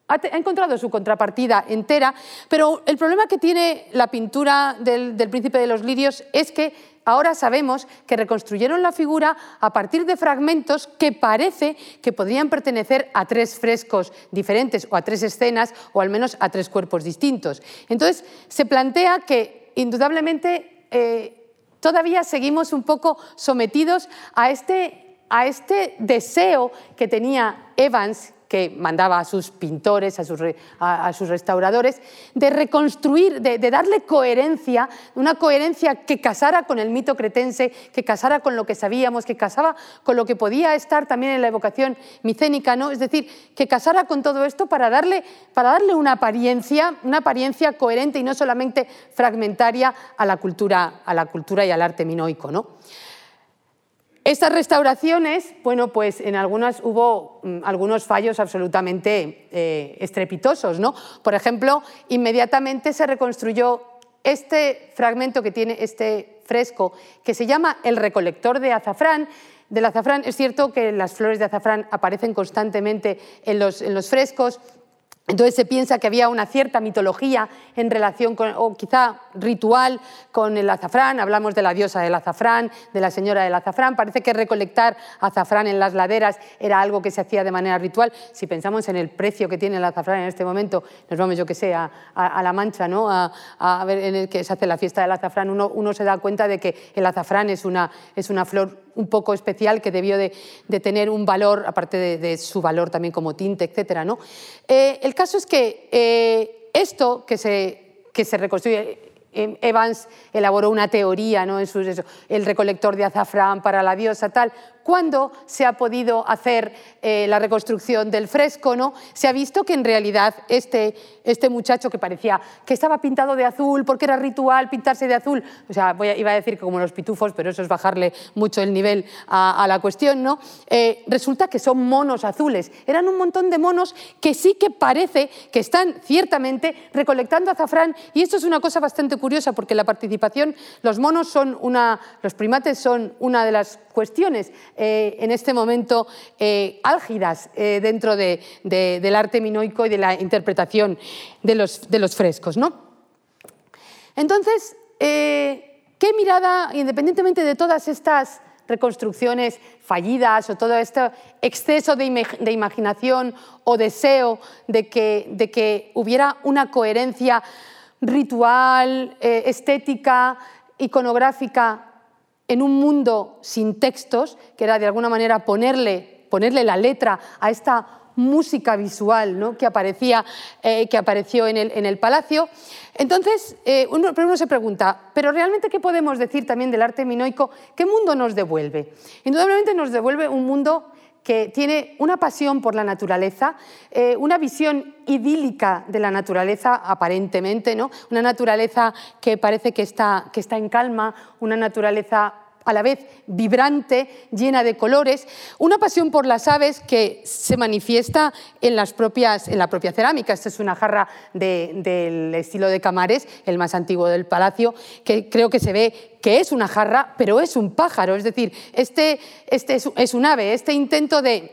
ha, encontrado su contrapartida entera, pero el problema que tiene la pintura del, príncipe de los lirios es que ahora sabemos que reconstruyeron la figura a partir de fragmentos que parece que podrían pertenecer a tres frescos diferentes o a tres escenas o al menos a tres cuerpos distintos. Entonces se plantea que indudablemente eh, todavía seguimos un poco sometidos a este, a este deseo que tenía Evans, que mandaba a sus pintores, a sus, restauradores, de reconstruir, de, darle coherencia, una coherencia que casara con el mito cretense, que casara con lo que sabíamos, que casaba con lo que podía estar también en la evocación micénica, ¿no? es decir, que casara con todo esto para darle, para darle una, apariencia, una apariencia coherente y no solamente fragmentaria a la cultura, a la cultura y al arte minoico. ¿no? Estas restauraciones, bueno, pues en algunas hubo mm, algunos fallos absolutamente eh, estrepitosos, ¿no? Por ejemplo, inmediatamente se reconstruyó este fragmento que tiene este fresco, que se llama El recolector de azafrán, del azafrán. Es cierto que las flores de azafrán aparecen constantemente en los, en los frescos, entonces se piensa que había una cierta mitología en relación con, o quizá ritual con el azafrán. Hablamos de la diosa del azafrán, de la señora del azafrán. Parece que recolectar azafrán en las laderas era algo que se hacía de manera ritual. Si pensamos en el precio que tiene el azafrán en este momento, nos vamos, yo que sé, a, La Mancha, ¿no? A, ver en el que se hace la fiesta del azafrán, uno, uno se da cuenta de que el azafrán es una, es una flor un poco especial que debió de, tener un valor, aparte de, su valor también como tinte, etc. ¿no? Eh, el caso es que eh, esto que se, que se reconstruye, eh, Evans elaboró una teoría, ¿no? en el recolector de azafrán para la diosa, tal, cuando se ha podido hacer eh, la reconstrucción del fresco, ¿no? se ha visto que en realidad este, este muchacho que parecía que estaba pintado de azul porque era ritual pintarse de azul, o sea, iba a decir que como los pitufos, pero eso es bajarle mucho el nivel a, la cuestión, ¿no? Eh, resulta que son monos azules. Eran un montón de monos que sí que parece que están ciertamente recolectando azafrán y esto es una cosa bastante curiosa porque la participación, los monos son una, los primates son una de las cuestiones eh, en este momento eh, álgidas eh, dentro del arte minoico y de la interpretación de los, frescos. ¿no? Entonces, ¿qué mirada, independientemente de todas estas reconstrucciones fallidas o todo este exceso de, imaginación o deseo de que, hubiera una coherencia ritual, estética, iconográfica en un mundo sin textos, que era de alguna manera ponerle, ponerle la letra a esta música visual ¿no? que, aparecía, eh, que apareció en el, en el palacio. Entonces, eh, uno, uno, se pregunta, ¿pero realmente qué podemos decir también del arte minoico? ¿Qué mundo nos devuelve? Indudablemente nos devuelve un mundo que tiene una pasión por la naturaleza, eh, una visión idílica de la naturaleza, aparentemente, ¿no? una naturaleza que parece que está, que está en calma, una naturaleza a la vez vibrante, llena de colores, una pasión por las aves que se manifiesta en, las propias, en la propia cerámica. Esta es una jarra del estilo de Camares, el más antiguo del palacio, que creo que se ve que es una jarra, pero es un pájaro, es decir, este, este es, un ave, este intento de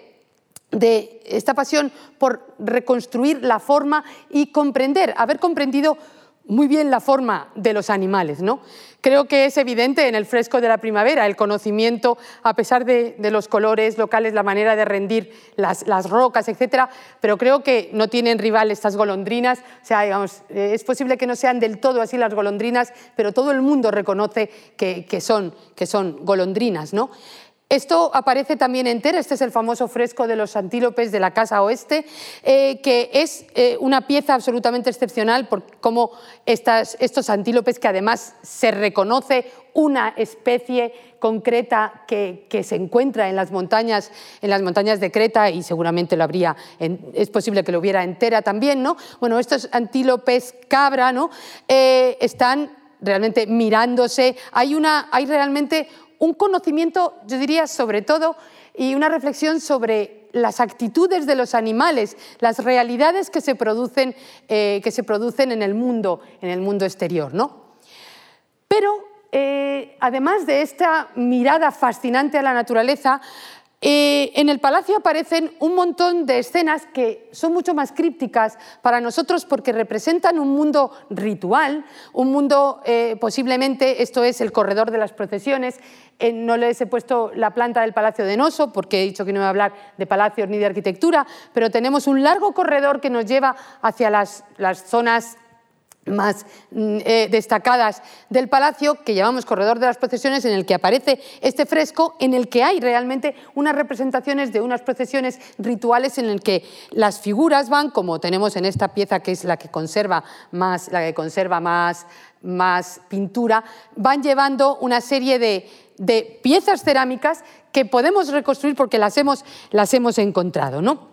de esta pasión por reconstruir la forma y comprender, haber comprendido muy bien la forma de los animales. ¿no? Creo que es evidente en el fresco de la primavera el conocimiento, a pesar de, los colores locales, la manera de rendir las, rocas, etc. Pero creo que no tienen rival estas golondrinas. Digamos, es posible que no sean del todo así las golondrinas, pero todo el mundo reconoce que, son, que son golondrinas. ¿no? Esto aparece también en Tera, este es el famoso fresco de los antílopes de la Casa Oeste, eh, que es eh, una pieza absolutamente excepcional por cómo estos antílopes, que además se reconoce una especie concreta que, se encuentra en las montañas, en las montañas de Creta y seguramente lo habría, es posible que lo hubiera entera también, ¿no? Bueno, estos antílopes cabra, ¿no? Eh, están realmente mirándose. Hay, una, hay realmente un conocimiento, yo diría, sobre todo, y una reflexión sobre las actitudes de los animales, las realidades que se producen, eh, que se producen en el mundo, en el mundo exterior, ¿no? Pero eh, además de esta mirada fascinante a la naturaleza, eh, en el palacio aparecen un montón de escenas que son mucho más crípticas para nosotros porque representan un mundo ritual, un mundo eh, posiblemente, esto es el corredor de las procesiones. no les he puesto la planta del Palacio de Noso porque he dicho que no voy a hablar de palacios ni de arquitectura, pero tenemos un largo corredor que nos lleva hacia las, las zonas más mm, eh, destacadas del palacio, que llamamos Corredor de las Procesiones, en el que aparece este fresco, en el que hay realmente unas representaciones de unas procesiones rituales en el que las figuras van, como tenemos en esta pieza que es la que conserva más, la que conserva más, más pintura, van llevando una serie de, de piezas cerámicas que podemos reconstruir porque las hemos, las hemos encontrado. ¿no?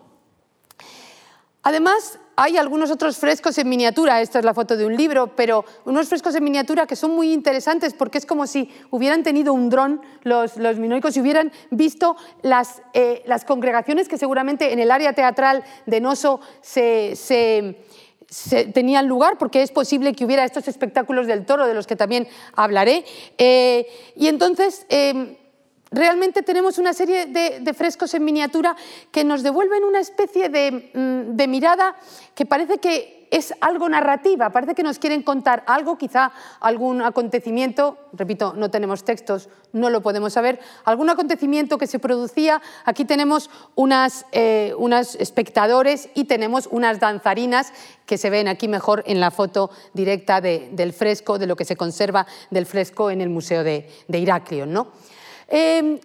Además, hay algunos otros frescos en miniatura, esta es la foto de un libro, pero unos frescos en miniatura que son muy interesantes porque es como si hubieran tenido un dron los, minoicos y hubieran visto las, eh, las, congregaciones que seguramente en el área teatral de Noso se, tenían lugar, porque es posible que hubiera estos espectáculos del toro, de los que también hablaré. Eh, y entonces, em, realmente tenemos una serie de, frescos en miniatura que nos devuelven una especie mm, de, mirada que parece que es algo narrativa, parece que nos quieren contar algo, quizá algún acontecimiento, repito, no tenemos textos, no lo podemos saber, algún acontecimiento que se producía. Aquí tenemos unas, eh, espectadores y tenemos unas danzarinas que se ven aquí mejor en la foto directa del fresco, de lo que se conserva del fresco en el Museo de, de ¿no? Em,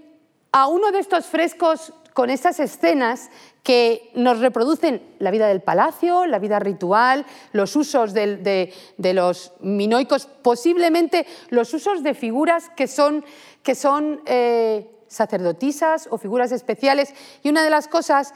a uno de estos frescos con estas escenas que nos reproducen la vida del palacio, la vida ritual, los usos de, los minoicos, posiblemente los usos de figuras que son, que son eh, sacerdotisas o figuras especiales. Y una de las cosas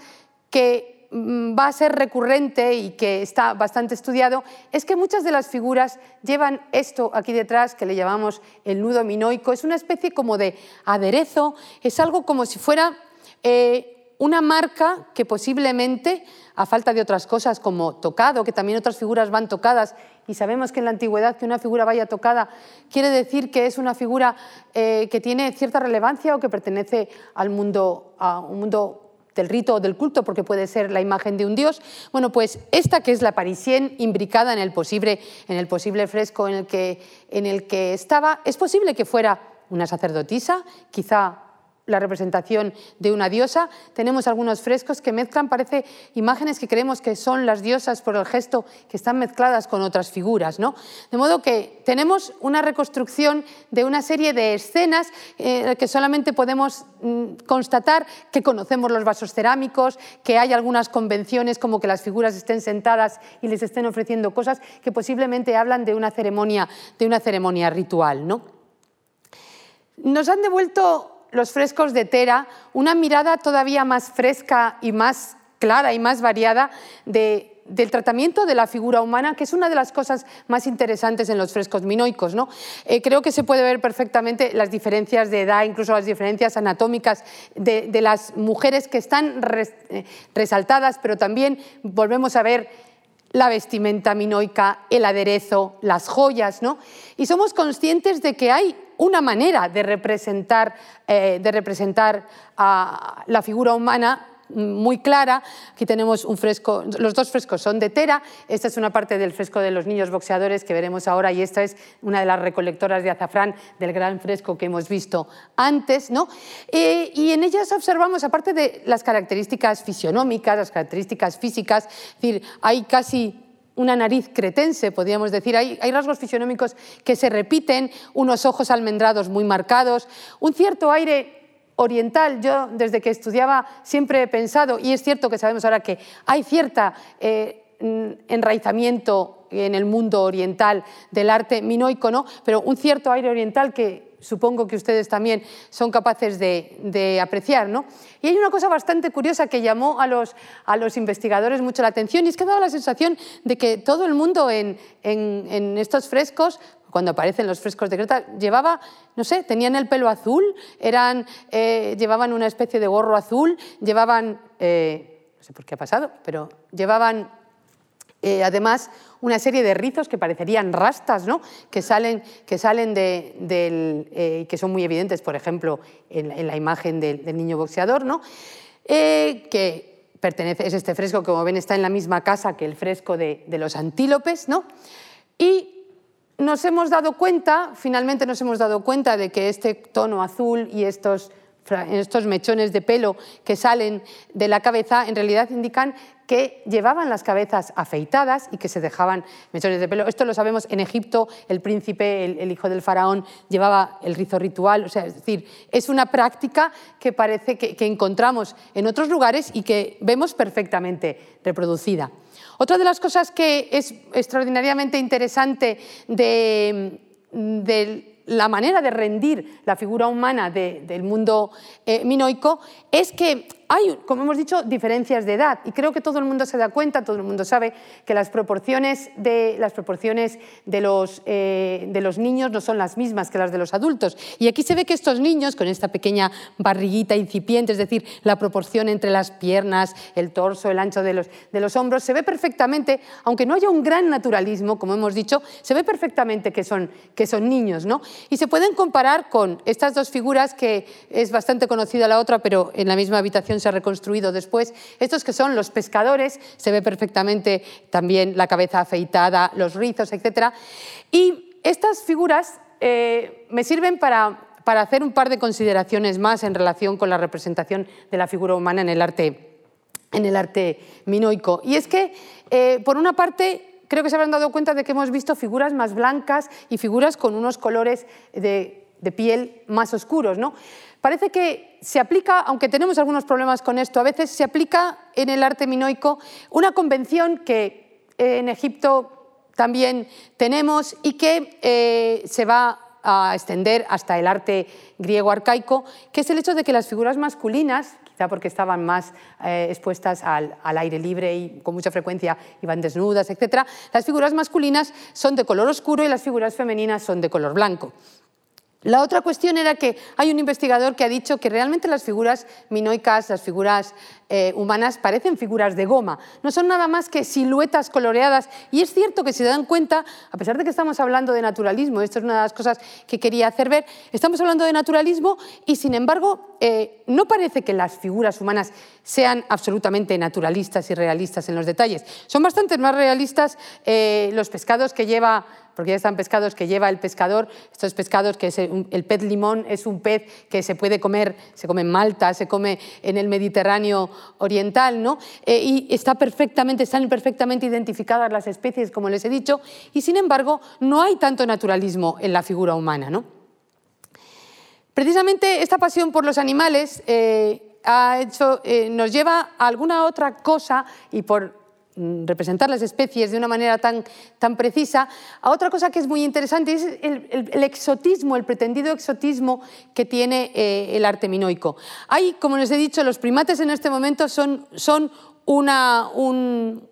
que va a ser recurrente y que está bastante estudiado es que muchas de las figuras llevan esto aquí detrás que le llamamos el nudo minoico. Es una especie como de aderezo, es algo como si fuera eh, una marca que posiblemente, a falta de otras cosas como tocado, que también otras figuras van tocadas, y sabemos que en la antigüedad que una figura vaya tocada quiere decir que es una figura eh, que tiene cierta relevancia o que pertenece al mundo, a un mundo del rito o del culto, porque puede ser la imagen de un dios. Bueno, pues esta que es la Parisien imbricada en el posible, en el posible fresco en el, que, en el que estaba, es posible que fuera una sacerdotisa, quizá la representación de una diosa. Tenemos algunos frescos que mezclan, parece imágenes que creemos que son las diosas por el gesto, que están mezcladas con otras figuras. ¿no? De modo que tenemos una reconstrucción de una serie de escenas eh, que solamente podemos mm, constatar que conocemos los vasos cerámicos, que hay algunas convenciones como que las figuras estén sentadas y les estén ofreciendo cosas que posiblemente hablan de una ceremonia, de una ceremonia ritual. ¿no? Nos han devuelto los frescos de Tera una mirada todavía más fresca y más clara y más variada del tratamiento de la figura humana, que es una de las cosas más interesantes en los frescos minoicos. ¿no? Eh, creo que se puede ver perfectamente las diferencias de edad, incluso las diferencias anatómicas de, las mujeres que están eh, resaltadas, pero también volvemos a ver la vestimenta minoica, el aderezo, las joyas, ¿no? Y somos conscientes de que hay una manera de representar, eh, de representar a la figura humana muy clara. Aquí tenemos un fresco, los dos frescos son de Tera. Esta es una parte del fresco de los niños boxeadores que veremos ahora y esta es una de las recolectoras de azafrán del gran fresco que hemos visto antes. ¿no? Eh, y en ellas observamos, aparte de las características fisionómicas, las características físicas, es decir, hay casi una nariz cretense, podríamos decir. Hay, hay, rasgos fisionómicos que se repiten, unos ojos almendrados muy marcados, un cierto aire oriental, yo desde que estudiaba siempre he pensado, y es cierto que sabemos ahora que hay cierta eh, enraizamiento en el mundo oriental del arte minoico, ¿no? pero un cierto aire oriental que supongo que ustedes también son capaces de, apreciar. ¿no? Y hay una cosa bastante curiosa que llamó a los, investigadores mucho la atención y es que daba la sensación de que todo el mundo en, en estos frescos cuando aparecen los frescos de Creta, llevaba, no sé, tenían el pelo azul, eran, eh, llevaban una especie de gorro azul, llevaban, eh, no sé por qué ha pasado, pero llevaban eh, además una serie de rizos que parecerían rastas, ¿no? que salen, que, salen de, del, que son muy evidentes, por ejemplo, en, la imagen del, niño boxeador, ¿no? que pertenece, es este fresco, como ven, está en la misma casa que el fresco de, de los antílopes, ¿no? y nos hemos dado cuenta, finalmente nos hemos dado cuenta de que este tono azul y estos, estos mechones de pelo que salen de la cabeza en realidad indican que llevaban las cabezas afeitadas y que se dejaban mechones de pelo. Esto lo sabemos en Egipto, el príncipe, el, hijo del faraón, llevaba el rizo ritual. O sea, es decir, es una práctica que parece que encontramos en otros lugares y que vemos perfectamente reproducida. Otra de las cosas que es extraordinariamente interesante de, la manera de rendir la figura humana del mundo eh, minoico es que hay, como hemos dicho, diferencias de edad y creo que todo el mundo se da cuenta, todo el mundo sabe que las proporciones de, las proporciones de, los, eh, de los niños no son las mismas que las de los adultos. Y aquí se ve que estos niños, con esta pequeña barriguita incipiente, es decir, la proporción entre las piernas, el torso, el ancho de los, de los hombros, se ve perfectamente, aunque no haya un gran naturalismo, como hemos dicho, se ve perfectamente que son, que son niños. ¿no? Y se pueden comparar con estas dos figuras que es bastante conocida la otra, pero en la misma habitación se ha reconstruido después. Estos que son los pescadores, se ve perfectamente también la cabeza afeitada, los rizos, etc. Y estas figuras eh, me sirven para, para hacer un par de consideraciones más en relación con la representación de la figura humana en el arte, en el arte minoico. Y es que, eh, por una parte, creo que se habrán dado cuenta de que hemos visto figuras más blancas y figuras con unos colores de, de piel más oscuros. ¿no? Parece que se aplica, aunque tenemos algunos problemas con esto, a veces se aplica en el arte minoico una convención que en Egipto también tenemos y que eh, se va a extender hasta el arte griego arcaico, que es el hecho de que las figuras masculinas, quizá porque estaban más eh, expuestas al, al, aire libre y con mucha frecuencia iban desnudas, etc., las figuras masculinas son de color oscuro y las figuras femeninas son de color blanco. La otra cuestión era que hay un investigador que ha dicho que realmente las figuras minoicas, las figuras eh, humanas, parecen figuras de goma. No son nada más que siluetas coloreadas. Y es cierto que si se dan cuenta, a pesar de que estamos hablando de naturalismo, esto es una de las cosas que quería hacer ver, estamos hablando de naturalismo y sin embargo eh, no parece que las figuras humanas sean absolutamente naturalistas y realistas en los detalles. Son bastante más realistas eh, los pescados que lleva porque ya están pescados que lleva el pescador, estos pescados que es el pez limón es un pez que se puede comer, se come en Malta, se come en el Mediterráneo oriental, ¿no? Eh, y está perfectamente, están perfectamente identificadas las especies, como les he dicho, y sin embargo no hay tanto naturalismo en la figura humana, ¿no? Precisamente esta pasión por los animales eh, ha hecho, eh, nos lleva a alguna otra cosa y por representar las especies de una manera tan, tan precisa, a otra cosa que es muy interesante, es el, exotismo, el pretendido exotismo que tiene eh, el arte minoico. Hay, como les he dicho, los primates en este momento son, son una, un,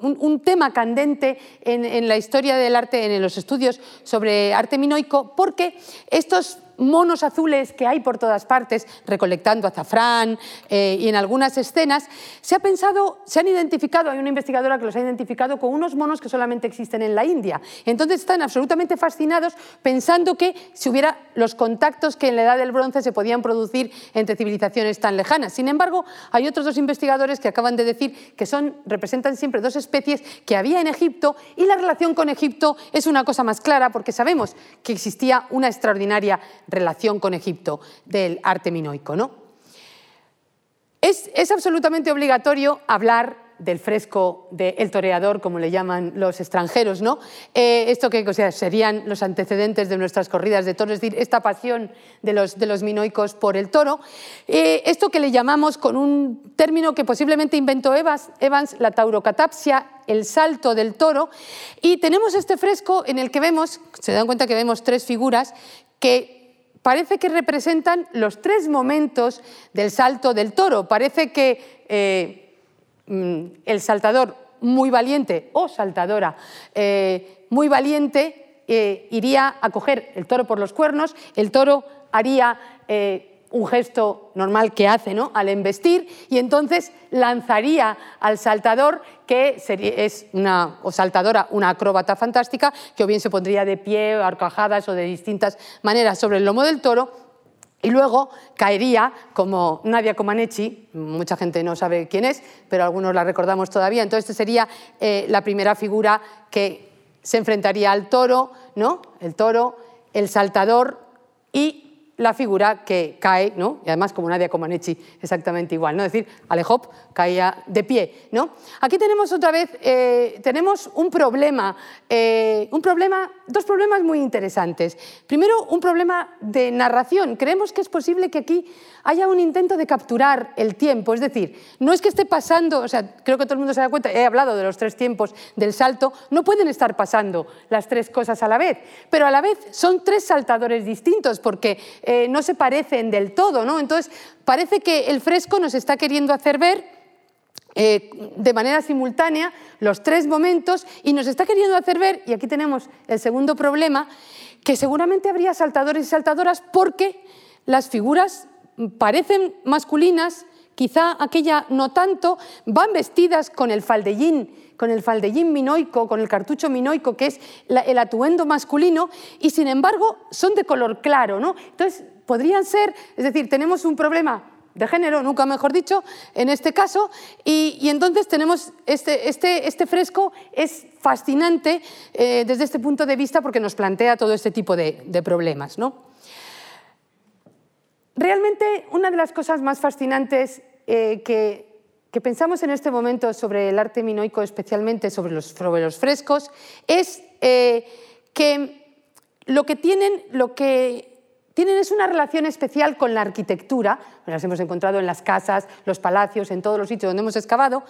un, tema candente en, en, la historia del arte, en los estudios sobre arte minoico, porque estos monos azules que hay por todas partes recolectando azafrán eh, y en algunas escenas, se ha pensado, se han identificado, hay una investigadora que los ha identificado con unos monos que solamente existen en la India. Entonces están absolutamente fascinados pensando que si hubiera los contactos que en la edad del bronce se podían producir entre civilizaciones tan lejanas. Sin embargo, hay otros dos investigadores que acaban de decir que son, representan siempre dos especies que había en Egipto y la relación con Egipto es una cosa más clara porque sabemos que existía una extraordinaria relación con Egipto del arte minoico. ¿no? Es, absolutamente obligatorio hablar del fresco de El Toreador, como le llaman los extranjeros, ¿no? Eh, esto que serían los antecedentes de nuestras corridas de toros, es decir, esta pasión de los, de los minoicos por el toro. Eh, esto que le llamamos con un término que posiblemente inventó Evans, Evans, la taurocatapsia, el salto del toro. Y tenemos este fresco en el que vemos, se dan cuenta que vemos tres figuras que parece que representan los tres momentos del salto del toro. Parece que eh, Mm, el saltador muy valiente o saltadora eh, muy valiente eh, iría a coger el toro por los cuernos, el toro haría un gesto normal que hace ¿no? al embestir y entonces lanzaría al saltador que es una o saltadora una acróbata fantástica que o bien se pondría de pie, arcajadas o de distintas maneras sobre el lomo del toro y luego caería como Nadia Comaneci, mucha gente no sabe quién es, pero algunos la recordamos todavía. Entonces, esta sería eh, la primera figura que se enfrentaría al toro, ¿no? El toro, el saltador y la figura que cae, ¿no? y además como Nadia Comaneci, exactamente igual, ¿no? es decir, Alejop caía de pie. ¿no? Aquí tenemos otra vez, eh, tenemos un problema, eh, un problema, dos problemas muy interesantes. Primero, un problema de narración. Creemos que es posible que aquí haya un intento de capturar el tiempo, es decir, no es que esté pasando, o sea, creo que todo el mundo se da cuenta, he hablado de los tres tiempos del salto, no pueden estar pasando las tres cosas a la vez, pero a la vez son tres saltadores distintos porque eh, no se parecen del todo, ¿no? Entonces, parece que el fresco nos está queriendo hacer ver eh, de manera simultánea los tres momentos y nos está queriendo hacer ver, y aquí tenemos el segundo problema, que seguramente habría saltadores y saltadoras porque las figuras parecen masculinas, quizá aquella no tanto, van vestidas con el faldellín, con el faldellín minoico, con el cartucho minoico, que es el atuendo masculino, y sin embargo son de color claro. ¿no? Entonces, podrían ser, es decir, tenemos un problema de género, nunca mejor dicho, en este caso, y, entonces tenemos este, este, este, fresco, es fascinante eh, desde este punto de vista porque nos plantea todo este tipo de, de problemas. ¿no? Realmente una de las cosas más fascinantes eh, que, pensamos en este momento sobre el arte minoico, especialmente sobre los, frescos, es eh, que lo que tienen, es una relación especial con la arquitectura, las hemos encontrado en las casas, los palacios, en todos los sitios donde hemos excavado,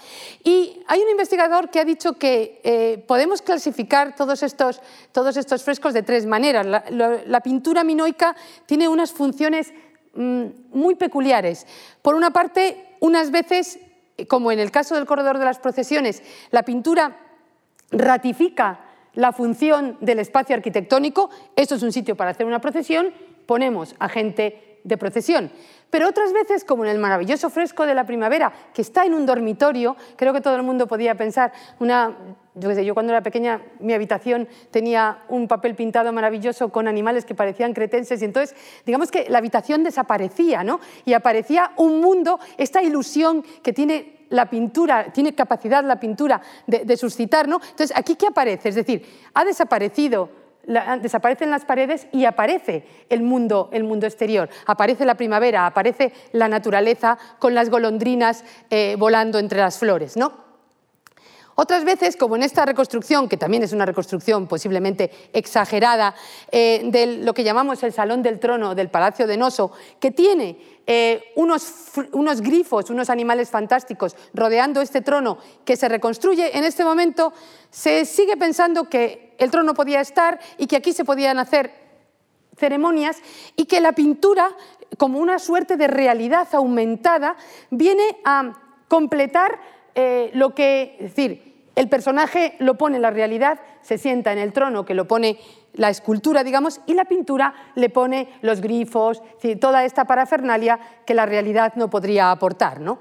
y hay un investigador que ha dicho que eh, podemos clasificar todos estos, frescos de tres maneras. la pintura minoica tiene unas funciones muy peculiares. Por una parte, unas veces, como en el caso del corredor de las procesiones, la pintura ratifica la función del espacio arquitectónico, esto es un sitio para hacer una procesión, ponemos a gente de procesión. Pero otras veces, como en el maravilloso fresco de la primavera, que está en un dormitorio, creo que todo el mundo podía pensar, una, yo, cuando era pequeña mi habitación tenía un papel pintado maravilloso con animales que parecían cretenses y entonces digamos que la habitación desaparecía, ¿no? Y aparecía un mundo, esta ilusión que tiene la pintura, tiene capacidad la pintura de, de suscitar, ¿no? Entonces, ¿aquí qué aparece? Es decir, ha desaparecido desaparecen las paredes y aparece el mundo, el mundo exterior. Aparece la primavera, aparece la naturaleza con las golondrinas eh, volando entre las flores. ¿no? Otras veces, como en esta reconstrucción, que también es una reconstrucción posiblemente exagerada, eh, de lo que llamamos el Salón del Trono del Palacio de Noso, que tiene eh, unos, unos grifos, unos animales fantásticos rodeando este trono que se reconstruye, en este momento se sigue pensando que el trono podía estar y que aquí se podían hacer ceremonias y que la pintura, como una suerte de realidad aumentada, viene a completar eh, lo que, decir, el personaje lo pone la realidad, se sienta en el trono que lo pone la escultura, digamos, y la pintura le pone los grifos, toda esta parafernalia que la realidad no podría aportar. ¿no?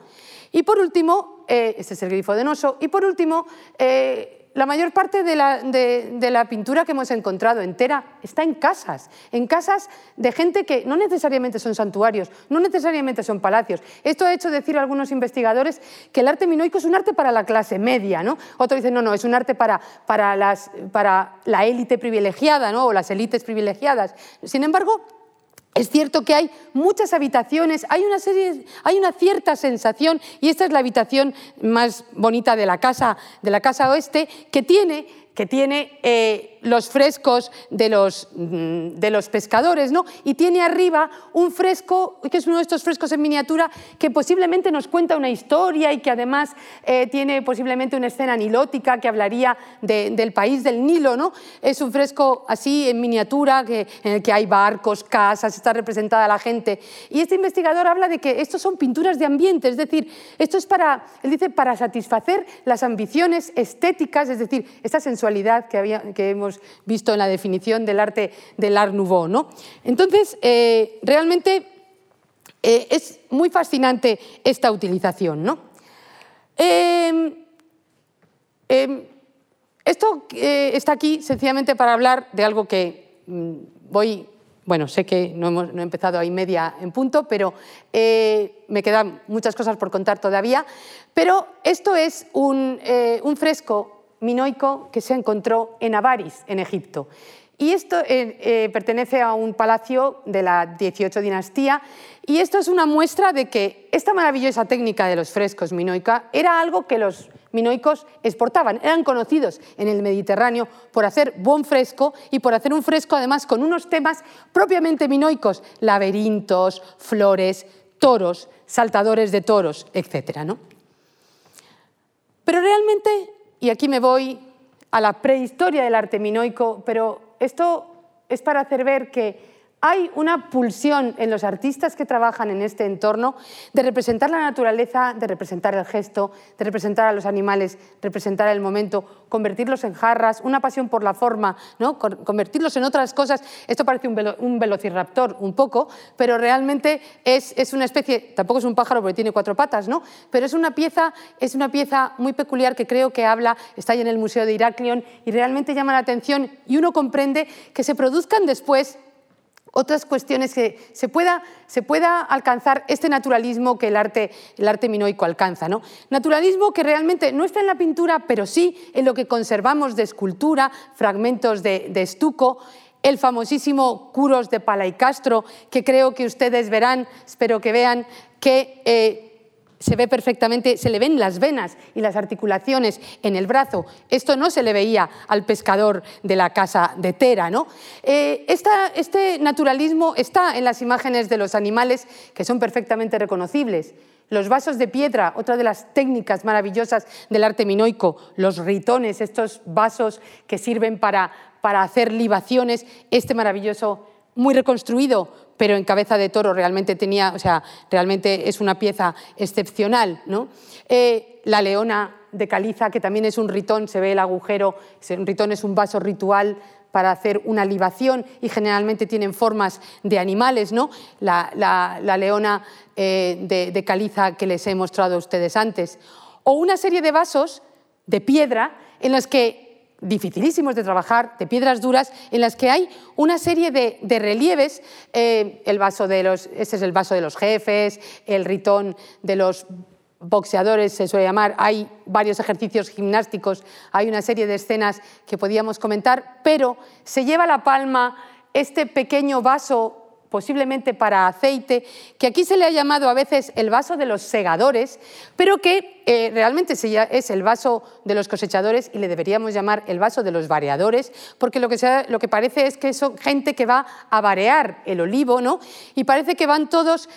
Y por último, este es el grifo de Noso, y por último, eh, la mayor parte de la, pintura que hemos encontrado entera está en casas, en casas de gente que no necesariamente son santuarios, no necesariamente son palacios. Esto ha hecho decir a algunos investigadores que el arte minoico es un arte para la clase media, ¿no? Otros dicen, no, no, es un arte para, para, las, para la élite privilegiada ¿no? o las élites privilegiadas. Sin embargo, Es cierto que hay muchas habitaciones, hay una, serie, hay una cierta sensación, y esta es la habitación más bonita de la casa, de la casa oeste, que tiene, que tiene eh, los frescos de los, mm, de los pescadores, ¿no? Y tiene arriba un fresco, que es uno de estos frescos en miniatura, que posiblemente nos cuenta una historia y que además eh, tiene posiblemente una escena nilótica que hablaría del país del Nilo, ¿no? Es un fresco así en miniatura, que, en el que hay barcos, casas, está representada la gente. Y este investigador habla de que estos son pinturas de ambiente, es decir, esto es para, él dice, para satisfacer las ambiciones estéticas, es decir, esta que, hemos visto en la definición del arte del Art Nouveau. ¿no? Entonces, eh, realmente eh, es muy fascinante esta utilización. ¿no? Em, em, esto eh, está aquí sencillamente para hablar de algo que mm, voy bueno, sé que no, hemos, he empezado ahí media en punto, pero me quedan muchas cosas por contar todavía. Pero esto es un fresco minoico que se encontró en Avaris, en Egipto. Y esto eh, eh, pertenece a un palacio de la 18 dinastía y esto es una muestra de que esta maravillosa técnica de los frescos minoica era algo que los minoicos exportaban, eran conocidos en el Mediterráneo por hacer buen fresco y por hacer un fresco además con unos temas propiamente minoicos, laberintos, flores, toros, saltadores de toros, etc. ¿no? Pero realmente y aquí me voy a la prehistoria del arte minoico, pero esto es para hacer ver que hay una pulsión en los artistas que trabajan en este entorno de representar la naturaleza, de representar el gesto, de representar a los animales, representar el momento, convertirlos en jarras, una pasión por la forma, ¿no? convertirlos en otras cosas. Esto parece un, velociraptor un poco, pero realmente es, es, una especie, tampoco es un pájaro porque tiene cuatro patas, ¿no? pero es una, pieza, es una pieza muy peculiar que creo que habla, está ahí en el Museo de Iraklion y realmente llama la atención y uno comprende que se produzcan después otras cuestiones que se pueda, se pueda alcanzar este naturalismo que el arte, el arte minoico alcanza. ¿no? Naturalismo que realmente no está en la pintura, pero sí en lo que conservamos de escultura, fragmentos de, estuco, el famosísimo Curos de Palaicastro, que creo que ustedes verán, espero que vean, que eh, se ve perfectamente, se le ven las venas y las articulaciones en el brazo. Esto no se le veía al pescador de la casa de Tera. ¿no? Eh, este naturalismo está en las imágenes de los animales que son perfectamente reconocibles. Los vasos de piedra, otra de las técnicas maravillosas del arte minoico, los ritones, estos vasos que sirven para, para hacer libaciones, este maravilloso muy reconstruido, pero en cabeza de toro realmente tenía, o sea, realmente es una pieza excepcional. ¿no? Eh, la leona de caliza, que también es un ritón, se ve el agujero, un ritón es un vaso ritual para hacer una libación y generalmente tienen formas de animales, ¿no? La, leona eh, de, de caliza que les he mostrado a ustedes antes. O una serie de vasos de piedra en los que dificilísimos de trabajar, de piedras duras, en las que hay una serie de, relieves. Eh, el vaso de los, este es el vaso de los jefes, el ritón de los boxeadores se suele llamar, hay varios ejercicios gimnásticos, hay una serie de escenas que podíamos comentar, pero se lleva la palma este pequeño vaso posiblemente para aceite, que aquí se le ha llamado a veces el vaso de los segadores, pero que eh, realmente es el vaso de los cosechadores y le deberíamos llamar el vaso de los variadores, porque lo que, lo que parece es que son gente que va a varear el olivo, ¿no? Y parece que van todos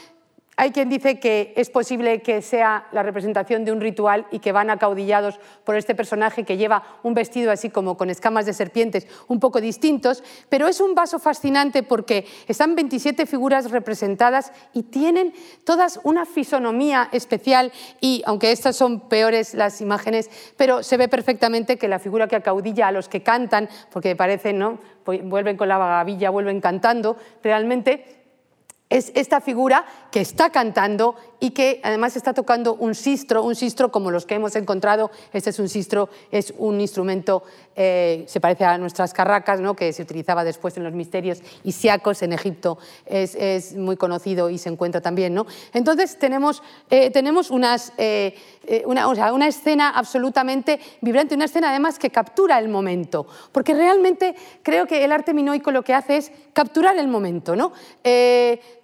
hay quien dice que es posible que sea la representación de un ritual y que van acaudillados por este personaje que lleva un vestido así como con escamas de serpientes un poco distintos, pero es un vaso fascinante porque están 27 figuras representadas y tienen todas una fisonomía especial y aunque estas son peores las imágenes, pero se ve perfectamente que la figura que acaudilla a los que cantan, porque parecen, ¿no? vuelven con la vagavilla, vuelven cantando, realmente es esta figura que está cantando y que además está tocando un sistro, un sistro como los que hemos encontrado. Este es un sistro, es un instrumento, eh, se parece a nuestras carracas, ¿no? que se utilizaba después en los misterios isiacos en Egipto, es, muy conocido y se encuentra también. ¿no? Entonces tenemos, eh, tenemos unas, eh, una, una escena absolutamente vibrante, una escena además que captura el momento, porque realmente creo que el arte minoico lo que hace es capturar el momento. ¿no?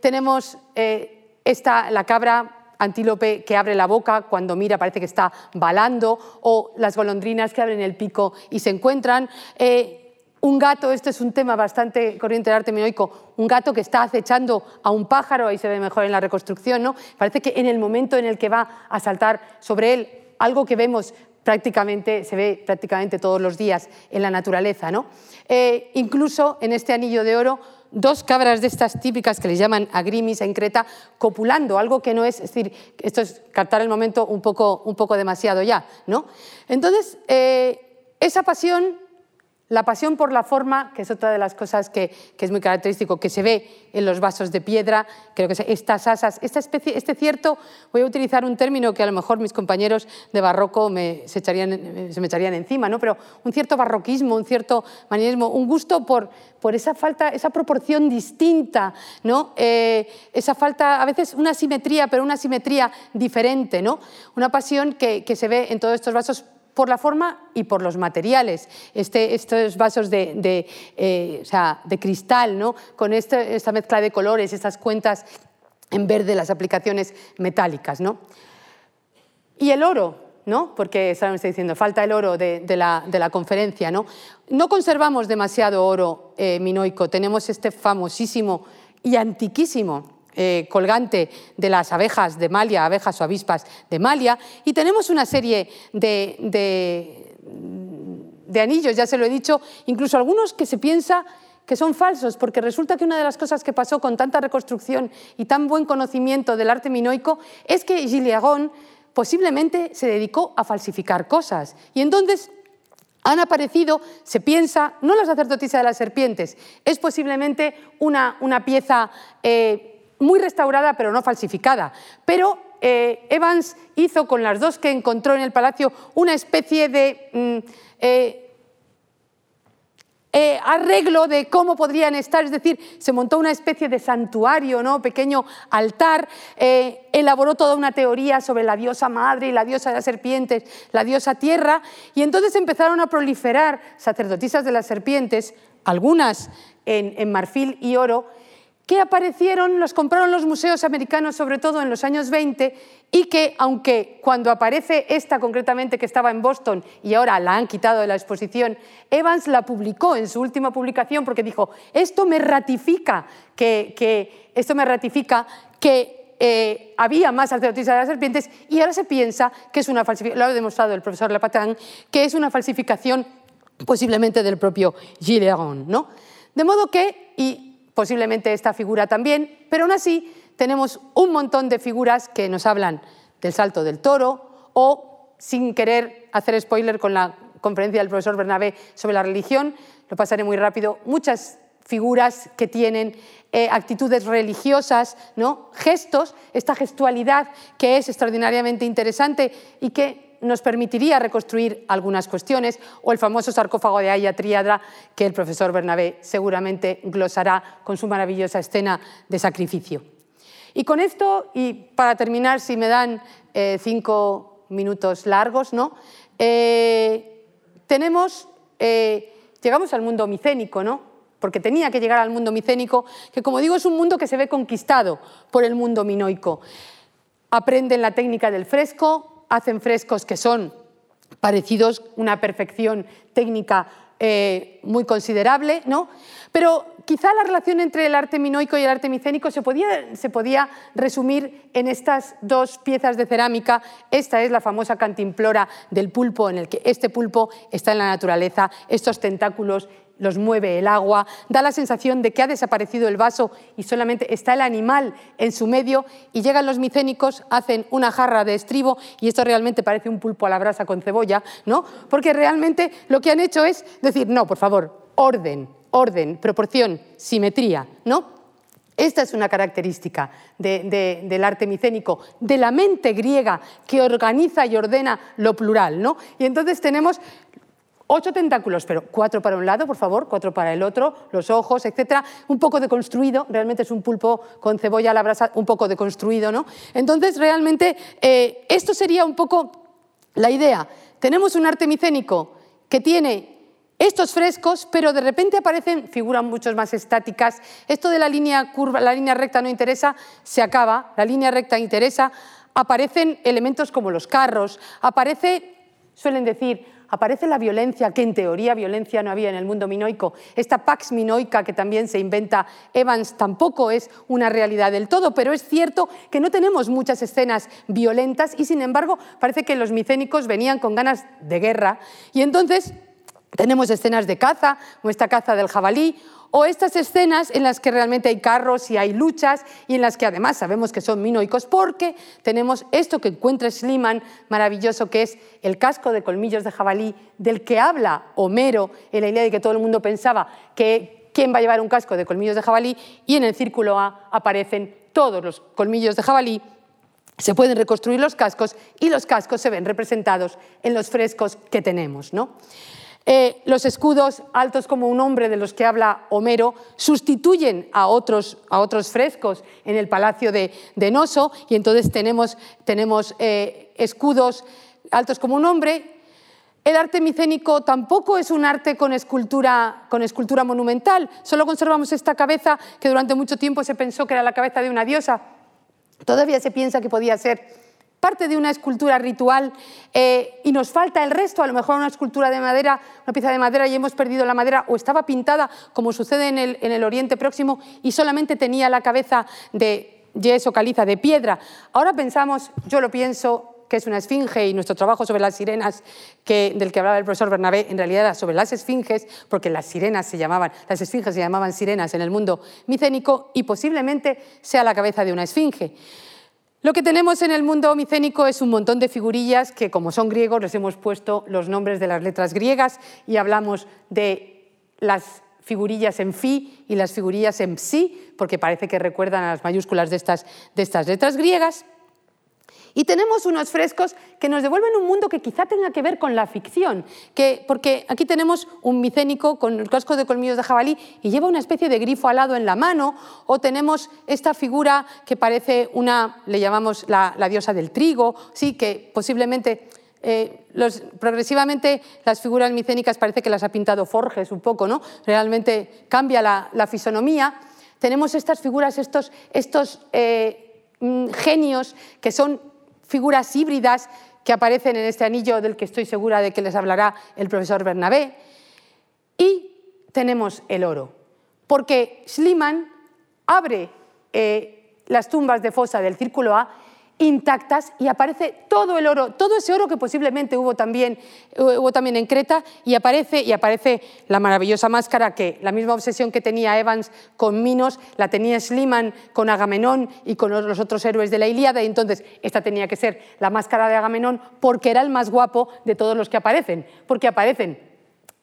Tenemos eh, esta, la cabra antílope que abre la boca cuando mira parece que está balando, o las golondrinas que abren el pico y se encuentran. Eh, un gato, este es un tema bastante corriente del arte minoico, un gato que está acechando a un pájaro, ahí se ve mejor en la reconstrucción, ¿no? Parece que en el momento en el que va a saltar sobre él, algo que vemos prácticamente, se ve prácticamente todos los días en la naturaleza, ¿no? Eh, incluso en este anillo de oro dos cabras de estas típicas que les llaman agrimis en Creta copulando, algo que no es, es decir, esto es captar el momento un poco, un poco demasiado ya, ¿no? Entonces, eh, esa pasión la pasión por la forma, que es otra de las cosas que, es muy característico, que se ve en los vasos de piedra, creo que estas asas, esta especie, este cierto, voy a utilizar un término que a lo mejor mis compañeros de barroco me, se, echarían, se me echarían encima, ¿no? pero un cierto barroquismo, un cierto manierismo, un gusto por, por esa falta, esa proporción distinta, ¿no? Eh, esa falta, a veces una simetría, pero una simetría diferente, ¿no? una pasión que, que se ve en todos estos vasos por la forma y por los materiales. Este, estos vasos de, eh, de, cristal, ¿no? con este, esta mezcla de colores, estas cuentas en verde, las aplicaciones metálicas. ¿no? Y el oro, ¿no? porque está diciendo, falta el oro de, la, de la, conferencia. ¿no? no conservamos demasiado oro eh, minoico, tenemos este famosísimo y antiquísimo eh, colgante de las abejas de Malia, abejas o avispas de Malia, y tenemos una serie de, de, anillos, ya se lo he dicho, incluso algunos que se piensa que son falsos, porque resulta que una de las cosas que pasó con tanta reconstrucción y tan buen conocimiento del arte minoico es que Gilles posiblemente se dedicó a falsificar cosas. Y entonces han aparecido, se piensa, no la sacerdotisa de las serpientes, es posiblemente una, una pieza eh, muy restaurada pero no falsificada. Pero eh, Evans hizo con las dos que encontró en el palacio una especie de mm, eh, eh, arreglo de cómo podrían estar, es decir, se montó una especie de santuario, ¿no? pequeño altar, elaboró toda una teoría sobre la diosa madre y la diosa de las serpientes, la diosa tierra, y entonces empezaron a proliferar sacerdotisas de las serpientes, algunas en marfil y oro, que aparecieron, los compraron los museos americanos sobre todo en los años 20 y que aunque cuando aparece esta concretamente que estaba en Boston y ahora la han quitado de la exposición, Evans la publicó en su última publicación porque dijo, esto me ratifica que, esto me ratifica que eh, había más sacerdotisas de las serpientes y ahora se piensa que es una falsificación, lo ha demostrado el profesor Lepatán, que es una falsificación posiblemente del propio Gileron. ¿no? De modo que, y posiblemente esta figura también, pero aún así tenemos un montón de figuras que nos hablan del salto del toro o, sin querer hacer spoiler con la conferencia del profesor Bernabé sobre la religión, lo pasaré muy rápido, muchas figuras que tienen eh, actitudes religiosas, ¿no? gestos, esta gestualidad que es extraordinariamente interesante y que nos permitiría reconstruir algunas cuestiones, o el famoso sarcófago de Aya Triadra, que el profesor Bernabé seguramente glosará con su maravillosa escena de sacrificio. Y con esto, y para terminar, si me dan eh, cinco minutos largos, ¿no? Eh, tenemos, eh, llegamos al mundo micénico, ¿no? porque tenía que llegar al mundo micénico, que como digo es un mundo que se ve conquistado por el mundo minoico. Aprenden la técnica del fresco, hacen frescos que son parecidos, una perfección técnica eh, muy considerable, ¿no? Pero quizá la relación entre el arte minoico y el arte micénico se podía, se podía, resumir en estas dos piezas de cerámica. Esta es la famosa cantimplora del pulpo, en el que este pulpo está en la naturaleza, estos tentáculos los mueve el agua, da la sensación de que ha desaparecido el vaso y solamente está el animal en su medio y llegan los micénicos, hacen una jarra de estribo y esto realmente parece un pulpo a la brasa con cebolla, ¿no? Porque realmente lo que han hecho es decir, no, por favor, orden, orden, proporción, simetría, ¿no? Esta es una característica del arte micénico, de la mente griega que organiza y ordena lo plural. ¿no? Y entonces tenemos ocho tentáculos, pero cuatro para un lado, por favor, cuatro para el otro, los ojos, etcétera, un poco deconstruido, realmente es un pulpo con cebolla a la brasa, un poco deconstruido, ¿no? Entonces, realmente, eh, esto sería un poco la idea. Tenemos un arte micénico que tiene estos frescos, pero de repente aparecen figuras mucho más estáticas. Esto de la línea curva, la línea recta no interesa, se acaba, la línea recta interesa. Aparecen elementos como los carros, aparece, suelen decir, aparece la violencia, que en teoría violencia no había en el mundo minoico. Esta pax minoica que también se inventa Evans tampoco es una realidad del todo, pero es cierto que no tenemos muchas escenas violentas y sin embargo parece que los micénicos venían con ganas de guerra y entonces tenemos escenas de caza, esta caza del jabalí, o estas escenas en las que realmente hay carros y hay luchas y en las que además sabemos que son minoicos porque tenemos esto que encuentra Schliemann maravilloso que es el casco de colmillos de jabalí del que habla Homero en la idea de que todo el mundo pensaba que quién va a llevar un casco de colmillos de jabalí y en el círculo A aparecen todos los colmillos de jabalí se pueden reconstruir los cascos y los cascos se ven representados en los frescos que tenemos. ¿no? Eh, los escudos altos como un hombre de los que habla Homero sustituyen a otros, a otros frescos en el palacio de, Noso y entonces tenemos, tenemos eh, escudos altos como un hombre. El arte micénico tampoco es un arte con escultura, con escultura monumental, solo conservamos esta cabeza que durante mucho tiempo se pensó que era la cabeza de una diosa. Todavía se piensa que podía ser parte de una escultura ritual eh, y nos falta el resto, a lo mejor una escultura de madera, una pieza de madera y hemos perdido la madera o estaba pintada como sucede en el, en el Oriente Próximo y solamente tenía la cabeza de yeso caliza, de piedra. Ahora pensamos, yo lo pienso, que es una esfinge y nuestro trabajo sobre las sirenas del que hablaba el profesor Bernabé en realidad era sobre las esfinges porque las sirenas se llamaban, las esfinges se llamaban sirenas en el mundo micénico y posiblemente sea la cabeza de una esfinge. Lo que tenemos en el mundo micénico es un montón de figurillas que, como son griegos, les hemos puesto los nombres de las letras griegas y hablamos de las figurillas en fi y las figurillas en psi, porque parece que recuerdan a las mayúsculas de estas, de estas letras griegas. Y tenemos unos frescos que nos devuelven un mundo que quizá tenga que ver con la ficción, que, porque aquí tenemos un micénico con el casco de colmillos de jabalí y lleva una especie de grifo alado en la mano, o tenemos esta figura que parece una, le llamamos la, diosa del trigo, sí, que posiblemente eh, progresivamente las figuras micénicas parece que las ha pintado Forges un poco, ¿no? Realmente cambia la, fisonomía. Tenemos estas figuras, estos, estos eh, mm, genios que son figuras híbridas que aparecen en este anillo del que estoy segura de que les hablará el profesor Bernabé. Y tenemos el oro, porque Schliemann abre eh, las tumbas de fosa del Círculo A intactas y aparece todo el oro, todo ese oro que posiblemente hubo también, hubo también en Creta y aparece, y aparece la maravillosa máscara que la misma obsesión que tenía Evans con Minos la tenía Schliemann con Agamenón y con los otros héroes de la Ilíada y entonces esta tenía que ser la máscara de Agamenón porque era el más guapo de todos los que aparecen, porque aparecen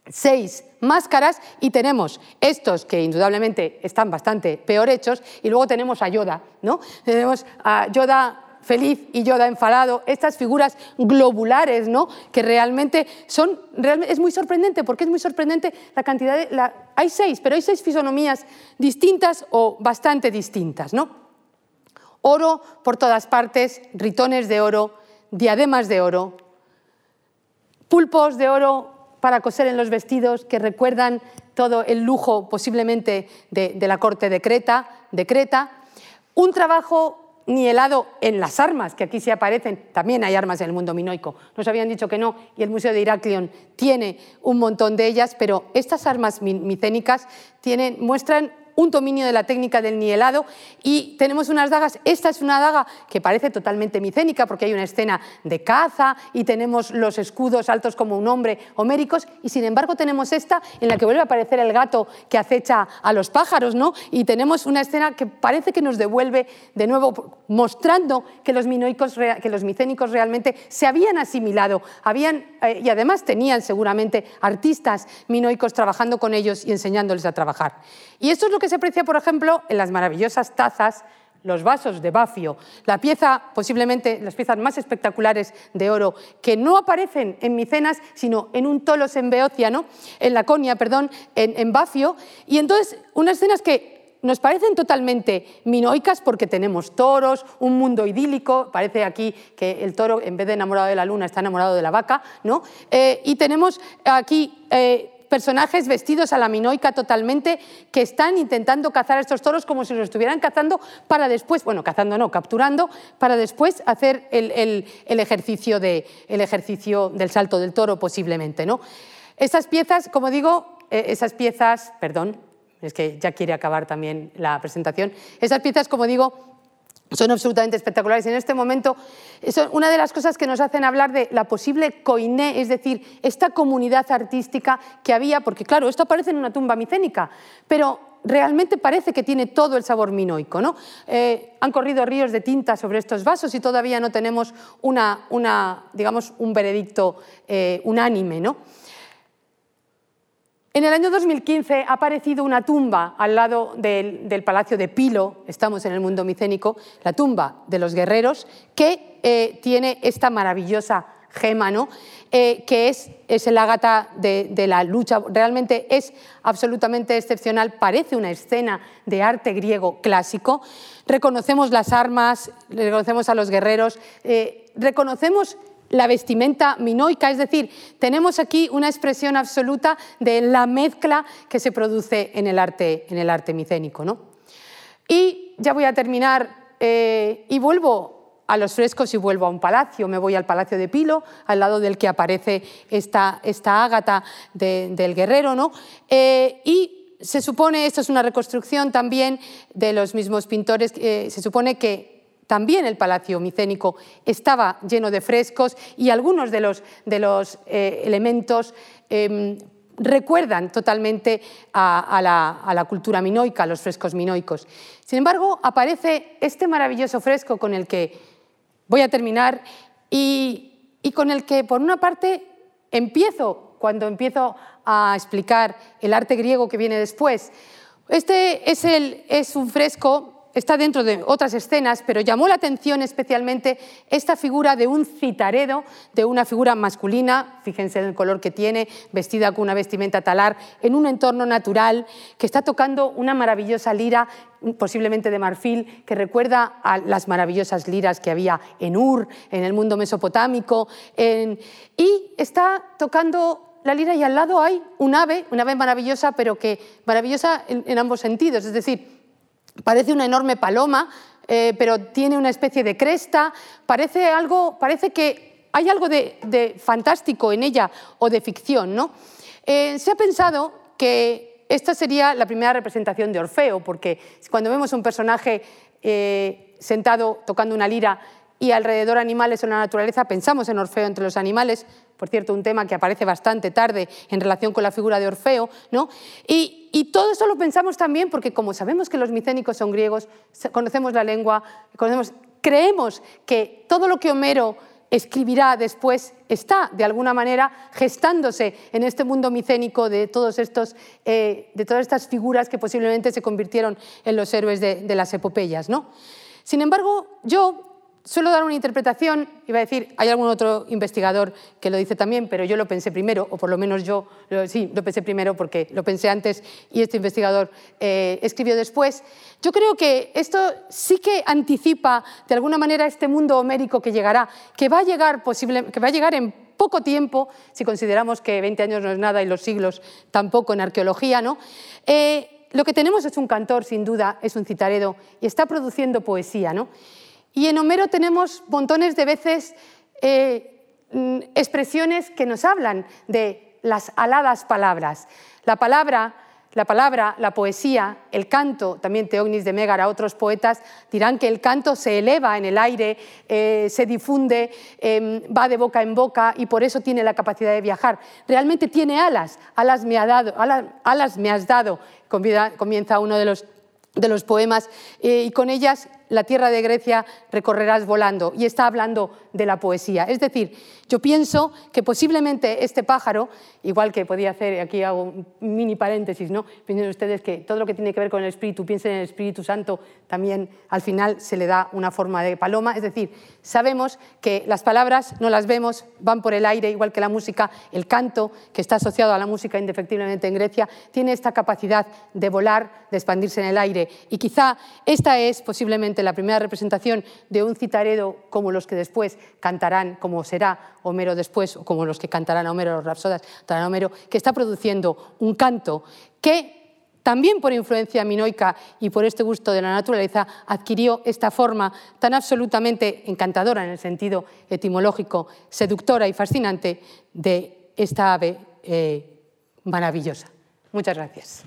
seis máscaras y tenemos estos que indudablemente están bastante peor hechos y luego tenemos a Yoda, ¿no? Tenemos a Yoda feliz y Yoda enfadado, estas figuras globulares, ¿no? que realmente son, es muy sorprendente, porque es muy sorprendente la cantidad de... hay seis, pero hay seis fisonomías distintas o bastante distintas. ¿no? Oro por todas partes, ritones de oro, diademas de oro, pulpos de oro para coser en los vestidos que recuerdan todo el lujo posiblemente de, de la corte de Creta, de Creta, un trabajo ni helado en las armas, que aquí se aparecen, también hay armas en el mundo minoico. Nos habían dicho que no, y el Museo de Iraklion tiene un montón de ellas, pero estas armas micénicas tienen, muestran un dominio de la técnica del nielado y tenemos unas dagas. Esta es una daga que parece totalmente micénica porque hay una escena de caza y tenemos los escudos altos como un hombre homéricos y sin embargo tenemos esta en la que vuelve a aparecer el gato que acecha a los pájaros ¿no? y tenemos una escena que parece que nos devuelve de nuevo mostrando que los, minoicos, que los micénicos realmente se habían asimilado habían, eh, y además tenían seguramente artistas minoicos trabajando con ellos y enseñándoles a trabajar. Y esto es lo que que se aprecia, por ejemplo, en las maravillosas tazas los vasos de bafio, la pieza, posiblemente las piezas más espectaculares de oro, que no aparecen en Micenas, sino en un tolos en Beocia, en Laconia, perdón, en, en bafio, y entonces unas escenas que nos parecen totalmente minoicas porque tenemos toros, un mundo idílico, parece aquí que el toro en vez de enamorado de la luna está enamorado de la vaca, ¿no? Eh, y tenemos aquí eh, personajes vestidos a la minoica totalmente que están intentando cazar a estos toros como si los estuvieran cazando para después, bueno, cazando no, capturando, para después hacer el, ejercicio, de, el ejercicio del salto del toro posiblemente. ¿no? Esas piezas, como digo, eh, esas piezas, perdón, es que ya quiere acabar también la presentación, esas piezas, como digo, son absolutamente espectaculares. En este momento, una de las cosas que nos hacen hablar de la posible coiné, es decir, esta comunidad artística que había, porque claro, esto aparece en una tumba micénica, pero realmente parece que tiene todo el sabor minoico. ¿no? Eh, han corrido ríos de tinta sobre estos vasos y todavía no tenemos una, digamos, un veredicto eh, unánime. ¿no? En el año 2015 ha aparecido una tumba al lado del, Palacio de Pilo, estamos en el mundo micénico, la tumba de los guerreros, que eh, tiene esta maravillosa gema, ¿no? Eh, que es, es el ágata de, de, la lucha. Realmente es absolutamente excepcional, parece una escena de arte griego clásico. Reconocemos las armas, reconocemos a los guerreros, eh, reconocemos la vestimenta minoica, es decir, tenemos aquí una expresión absoluta de la mezcla que se produce en el arte, en el arte micénico. ¿no? Y ya voy a terminar eh, y vuelvo a los frescos y vuelvo a un palacio. Me voy al Palacio de Pilo, al lado del que aparece esta, esta ágata del guerrero. ¿no? Eh, y se supone, esto es una reconstrucción también de los mismos pintores, eh, se supone que también el palacio micénico estaba lleno de frescos y algunos de los, de los eh, elementos em, recuerdan totalmente a, la, cultura minoica, a los frescos minoicos. Sin embargo, aparece este maravilloso fresco con el que voy a terminar y, y con el que, por una parte, empiezo, cuando empiezo a explicar el arte griego que viene después. Este es, el, es un fresco está dentro de otras escenas, pero llamó la atención especialmente esta figura de un citaredo, de una figura masculina, fíjense en el color que tiene, vestida con una vestimenta talar, en un entorno natural, que está tocando una maravillosa lira, posiblemente de marfil, que recuerda a las maravillosas liras que había en Ur, en el mundo mesopotámico, y está tocando la lira y al lado hay un ave, un ave maravillosa, pero que maravillosa en ambos sentidos, es decir, Parece una enorme paloma, eh, pero tiene una especie de cresta. Parece, algo, parece que hay algo de, fantástico en ella o de ficción. ¿no? Eh, se ha pensado que esta sería la primera representación de Orfeo, porque cuando vemos un personaje eh, sentado tocando una lira y alrededor animales en la naturaleza, pensamos en Orfeo entre los animales, por cierto, un tema que aparece bastante tarde en relación con la figura de Orfeo, ¿no? Y, todo eso lo pensamos también porque como sabemos que los micénicos son griegos, conocemos la lengua, conocemos, creemos que todo lo que Homero escribirá después está, de alguna manera, gestándose en este mundo micénico de, todos estos, eh, de todas estas figuras que posiblemente se convirtieron en los héroes de, de las epopeyas. ¿no? Sin embargo, yo suelo dar una interpretación, iba a decir, hay algún otro investigador que lo dice también, pero yo lo pensé primero, o por lo menos yo sí, lo pensé primero porque lo pensé antes y este investigador eh, escribió después. Yo creo que esto sí que anticipa de alguna manera este mundo homérico que llegará, que va a llegar, posible, que va a llegar en poco tiempo, si consideramos que 20 años no es nada y los siglos tampoco en arqueología, ¿no? Eh, lo que tenemos es un cantor, sin duda, es un citaredo y está produciendo poesía, ¿no? Y en Homero tenemos montones de veces eh, mm, expresiones que nos hablan de las aladas palabras. La palabra, la palabra, la poesía, el canto, también Teognis de Mégara, otros poetas dirán que el canto se eleva en el aire, eh, se difunde, em, va de boca en boca y por eso tiene la capacidad de viajar. Realmente tiene alas, alas me, ha dado, alas, me has dado, comienza uno de los, de los poemas, eh, y con ellas la tierra de Grecia recorrerás volando, y está hablando de la poesía. Es decir, yo pienso que posiblemente este pájaro, igual que podía hacer, aquí hago un mini paréntesis, ¿no? piensen ustedes que todo lo que tiene que ver con el Espíritu, piensen en el Espíritu Santo, también al final se le da una forma de paloma, es decir, sabemos que las palabras no las vemos, van por el aire, igual que la música, el canto, que está asociado a la música indefectiblemente en Grecia, tiene esta capacidad de volar, de expandirse en el aire, y quizá esta es posiblemente la primera representación de un citaredo como los que después cantarán, como será Homero después, o como los que cantarán a Homero, los rapsodas, cantarán Homero, que está produciendo un canto que también por influencia minoica y por este gusto de la naturaleza, adquirió esta forma tan absolutamente encantadora en el sentido etimológico, seductora y fascinante de esta ave eh, maravillosa. Muchas gracias.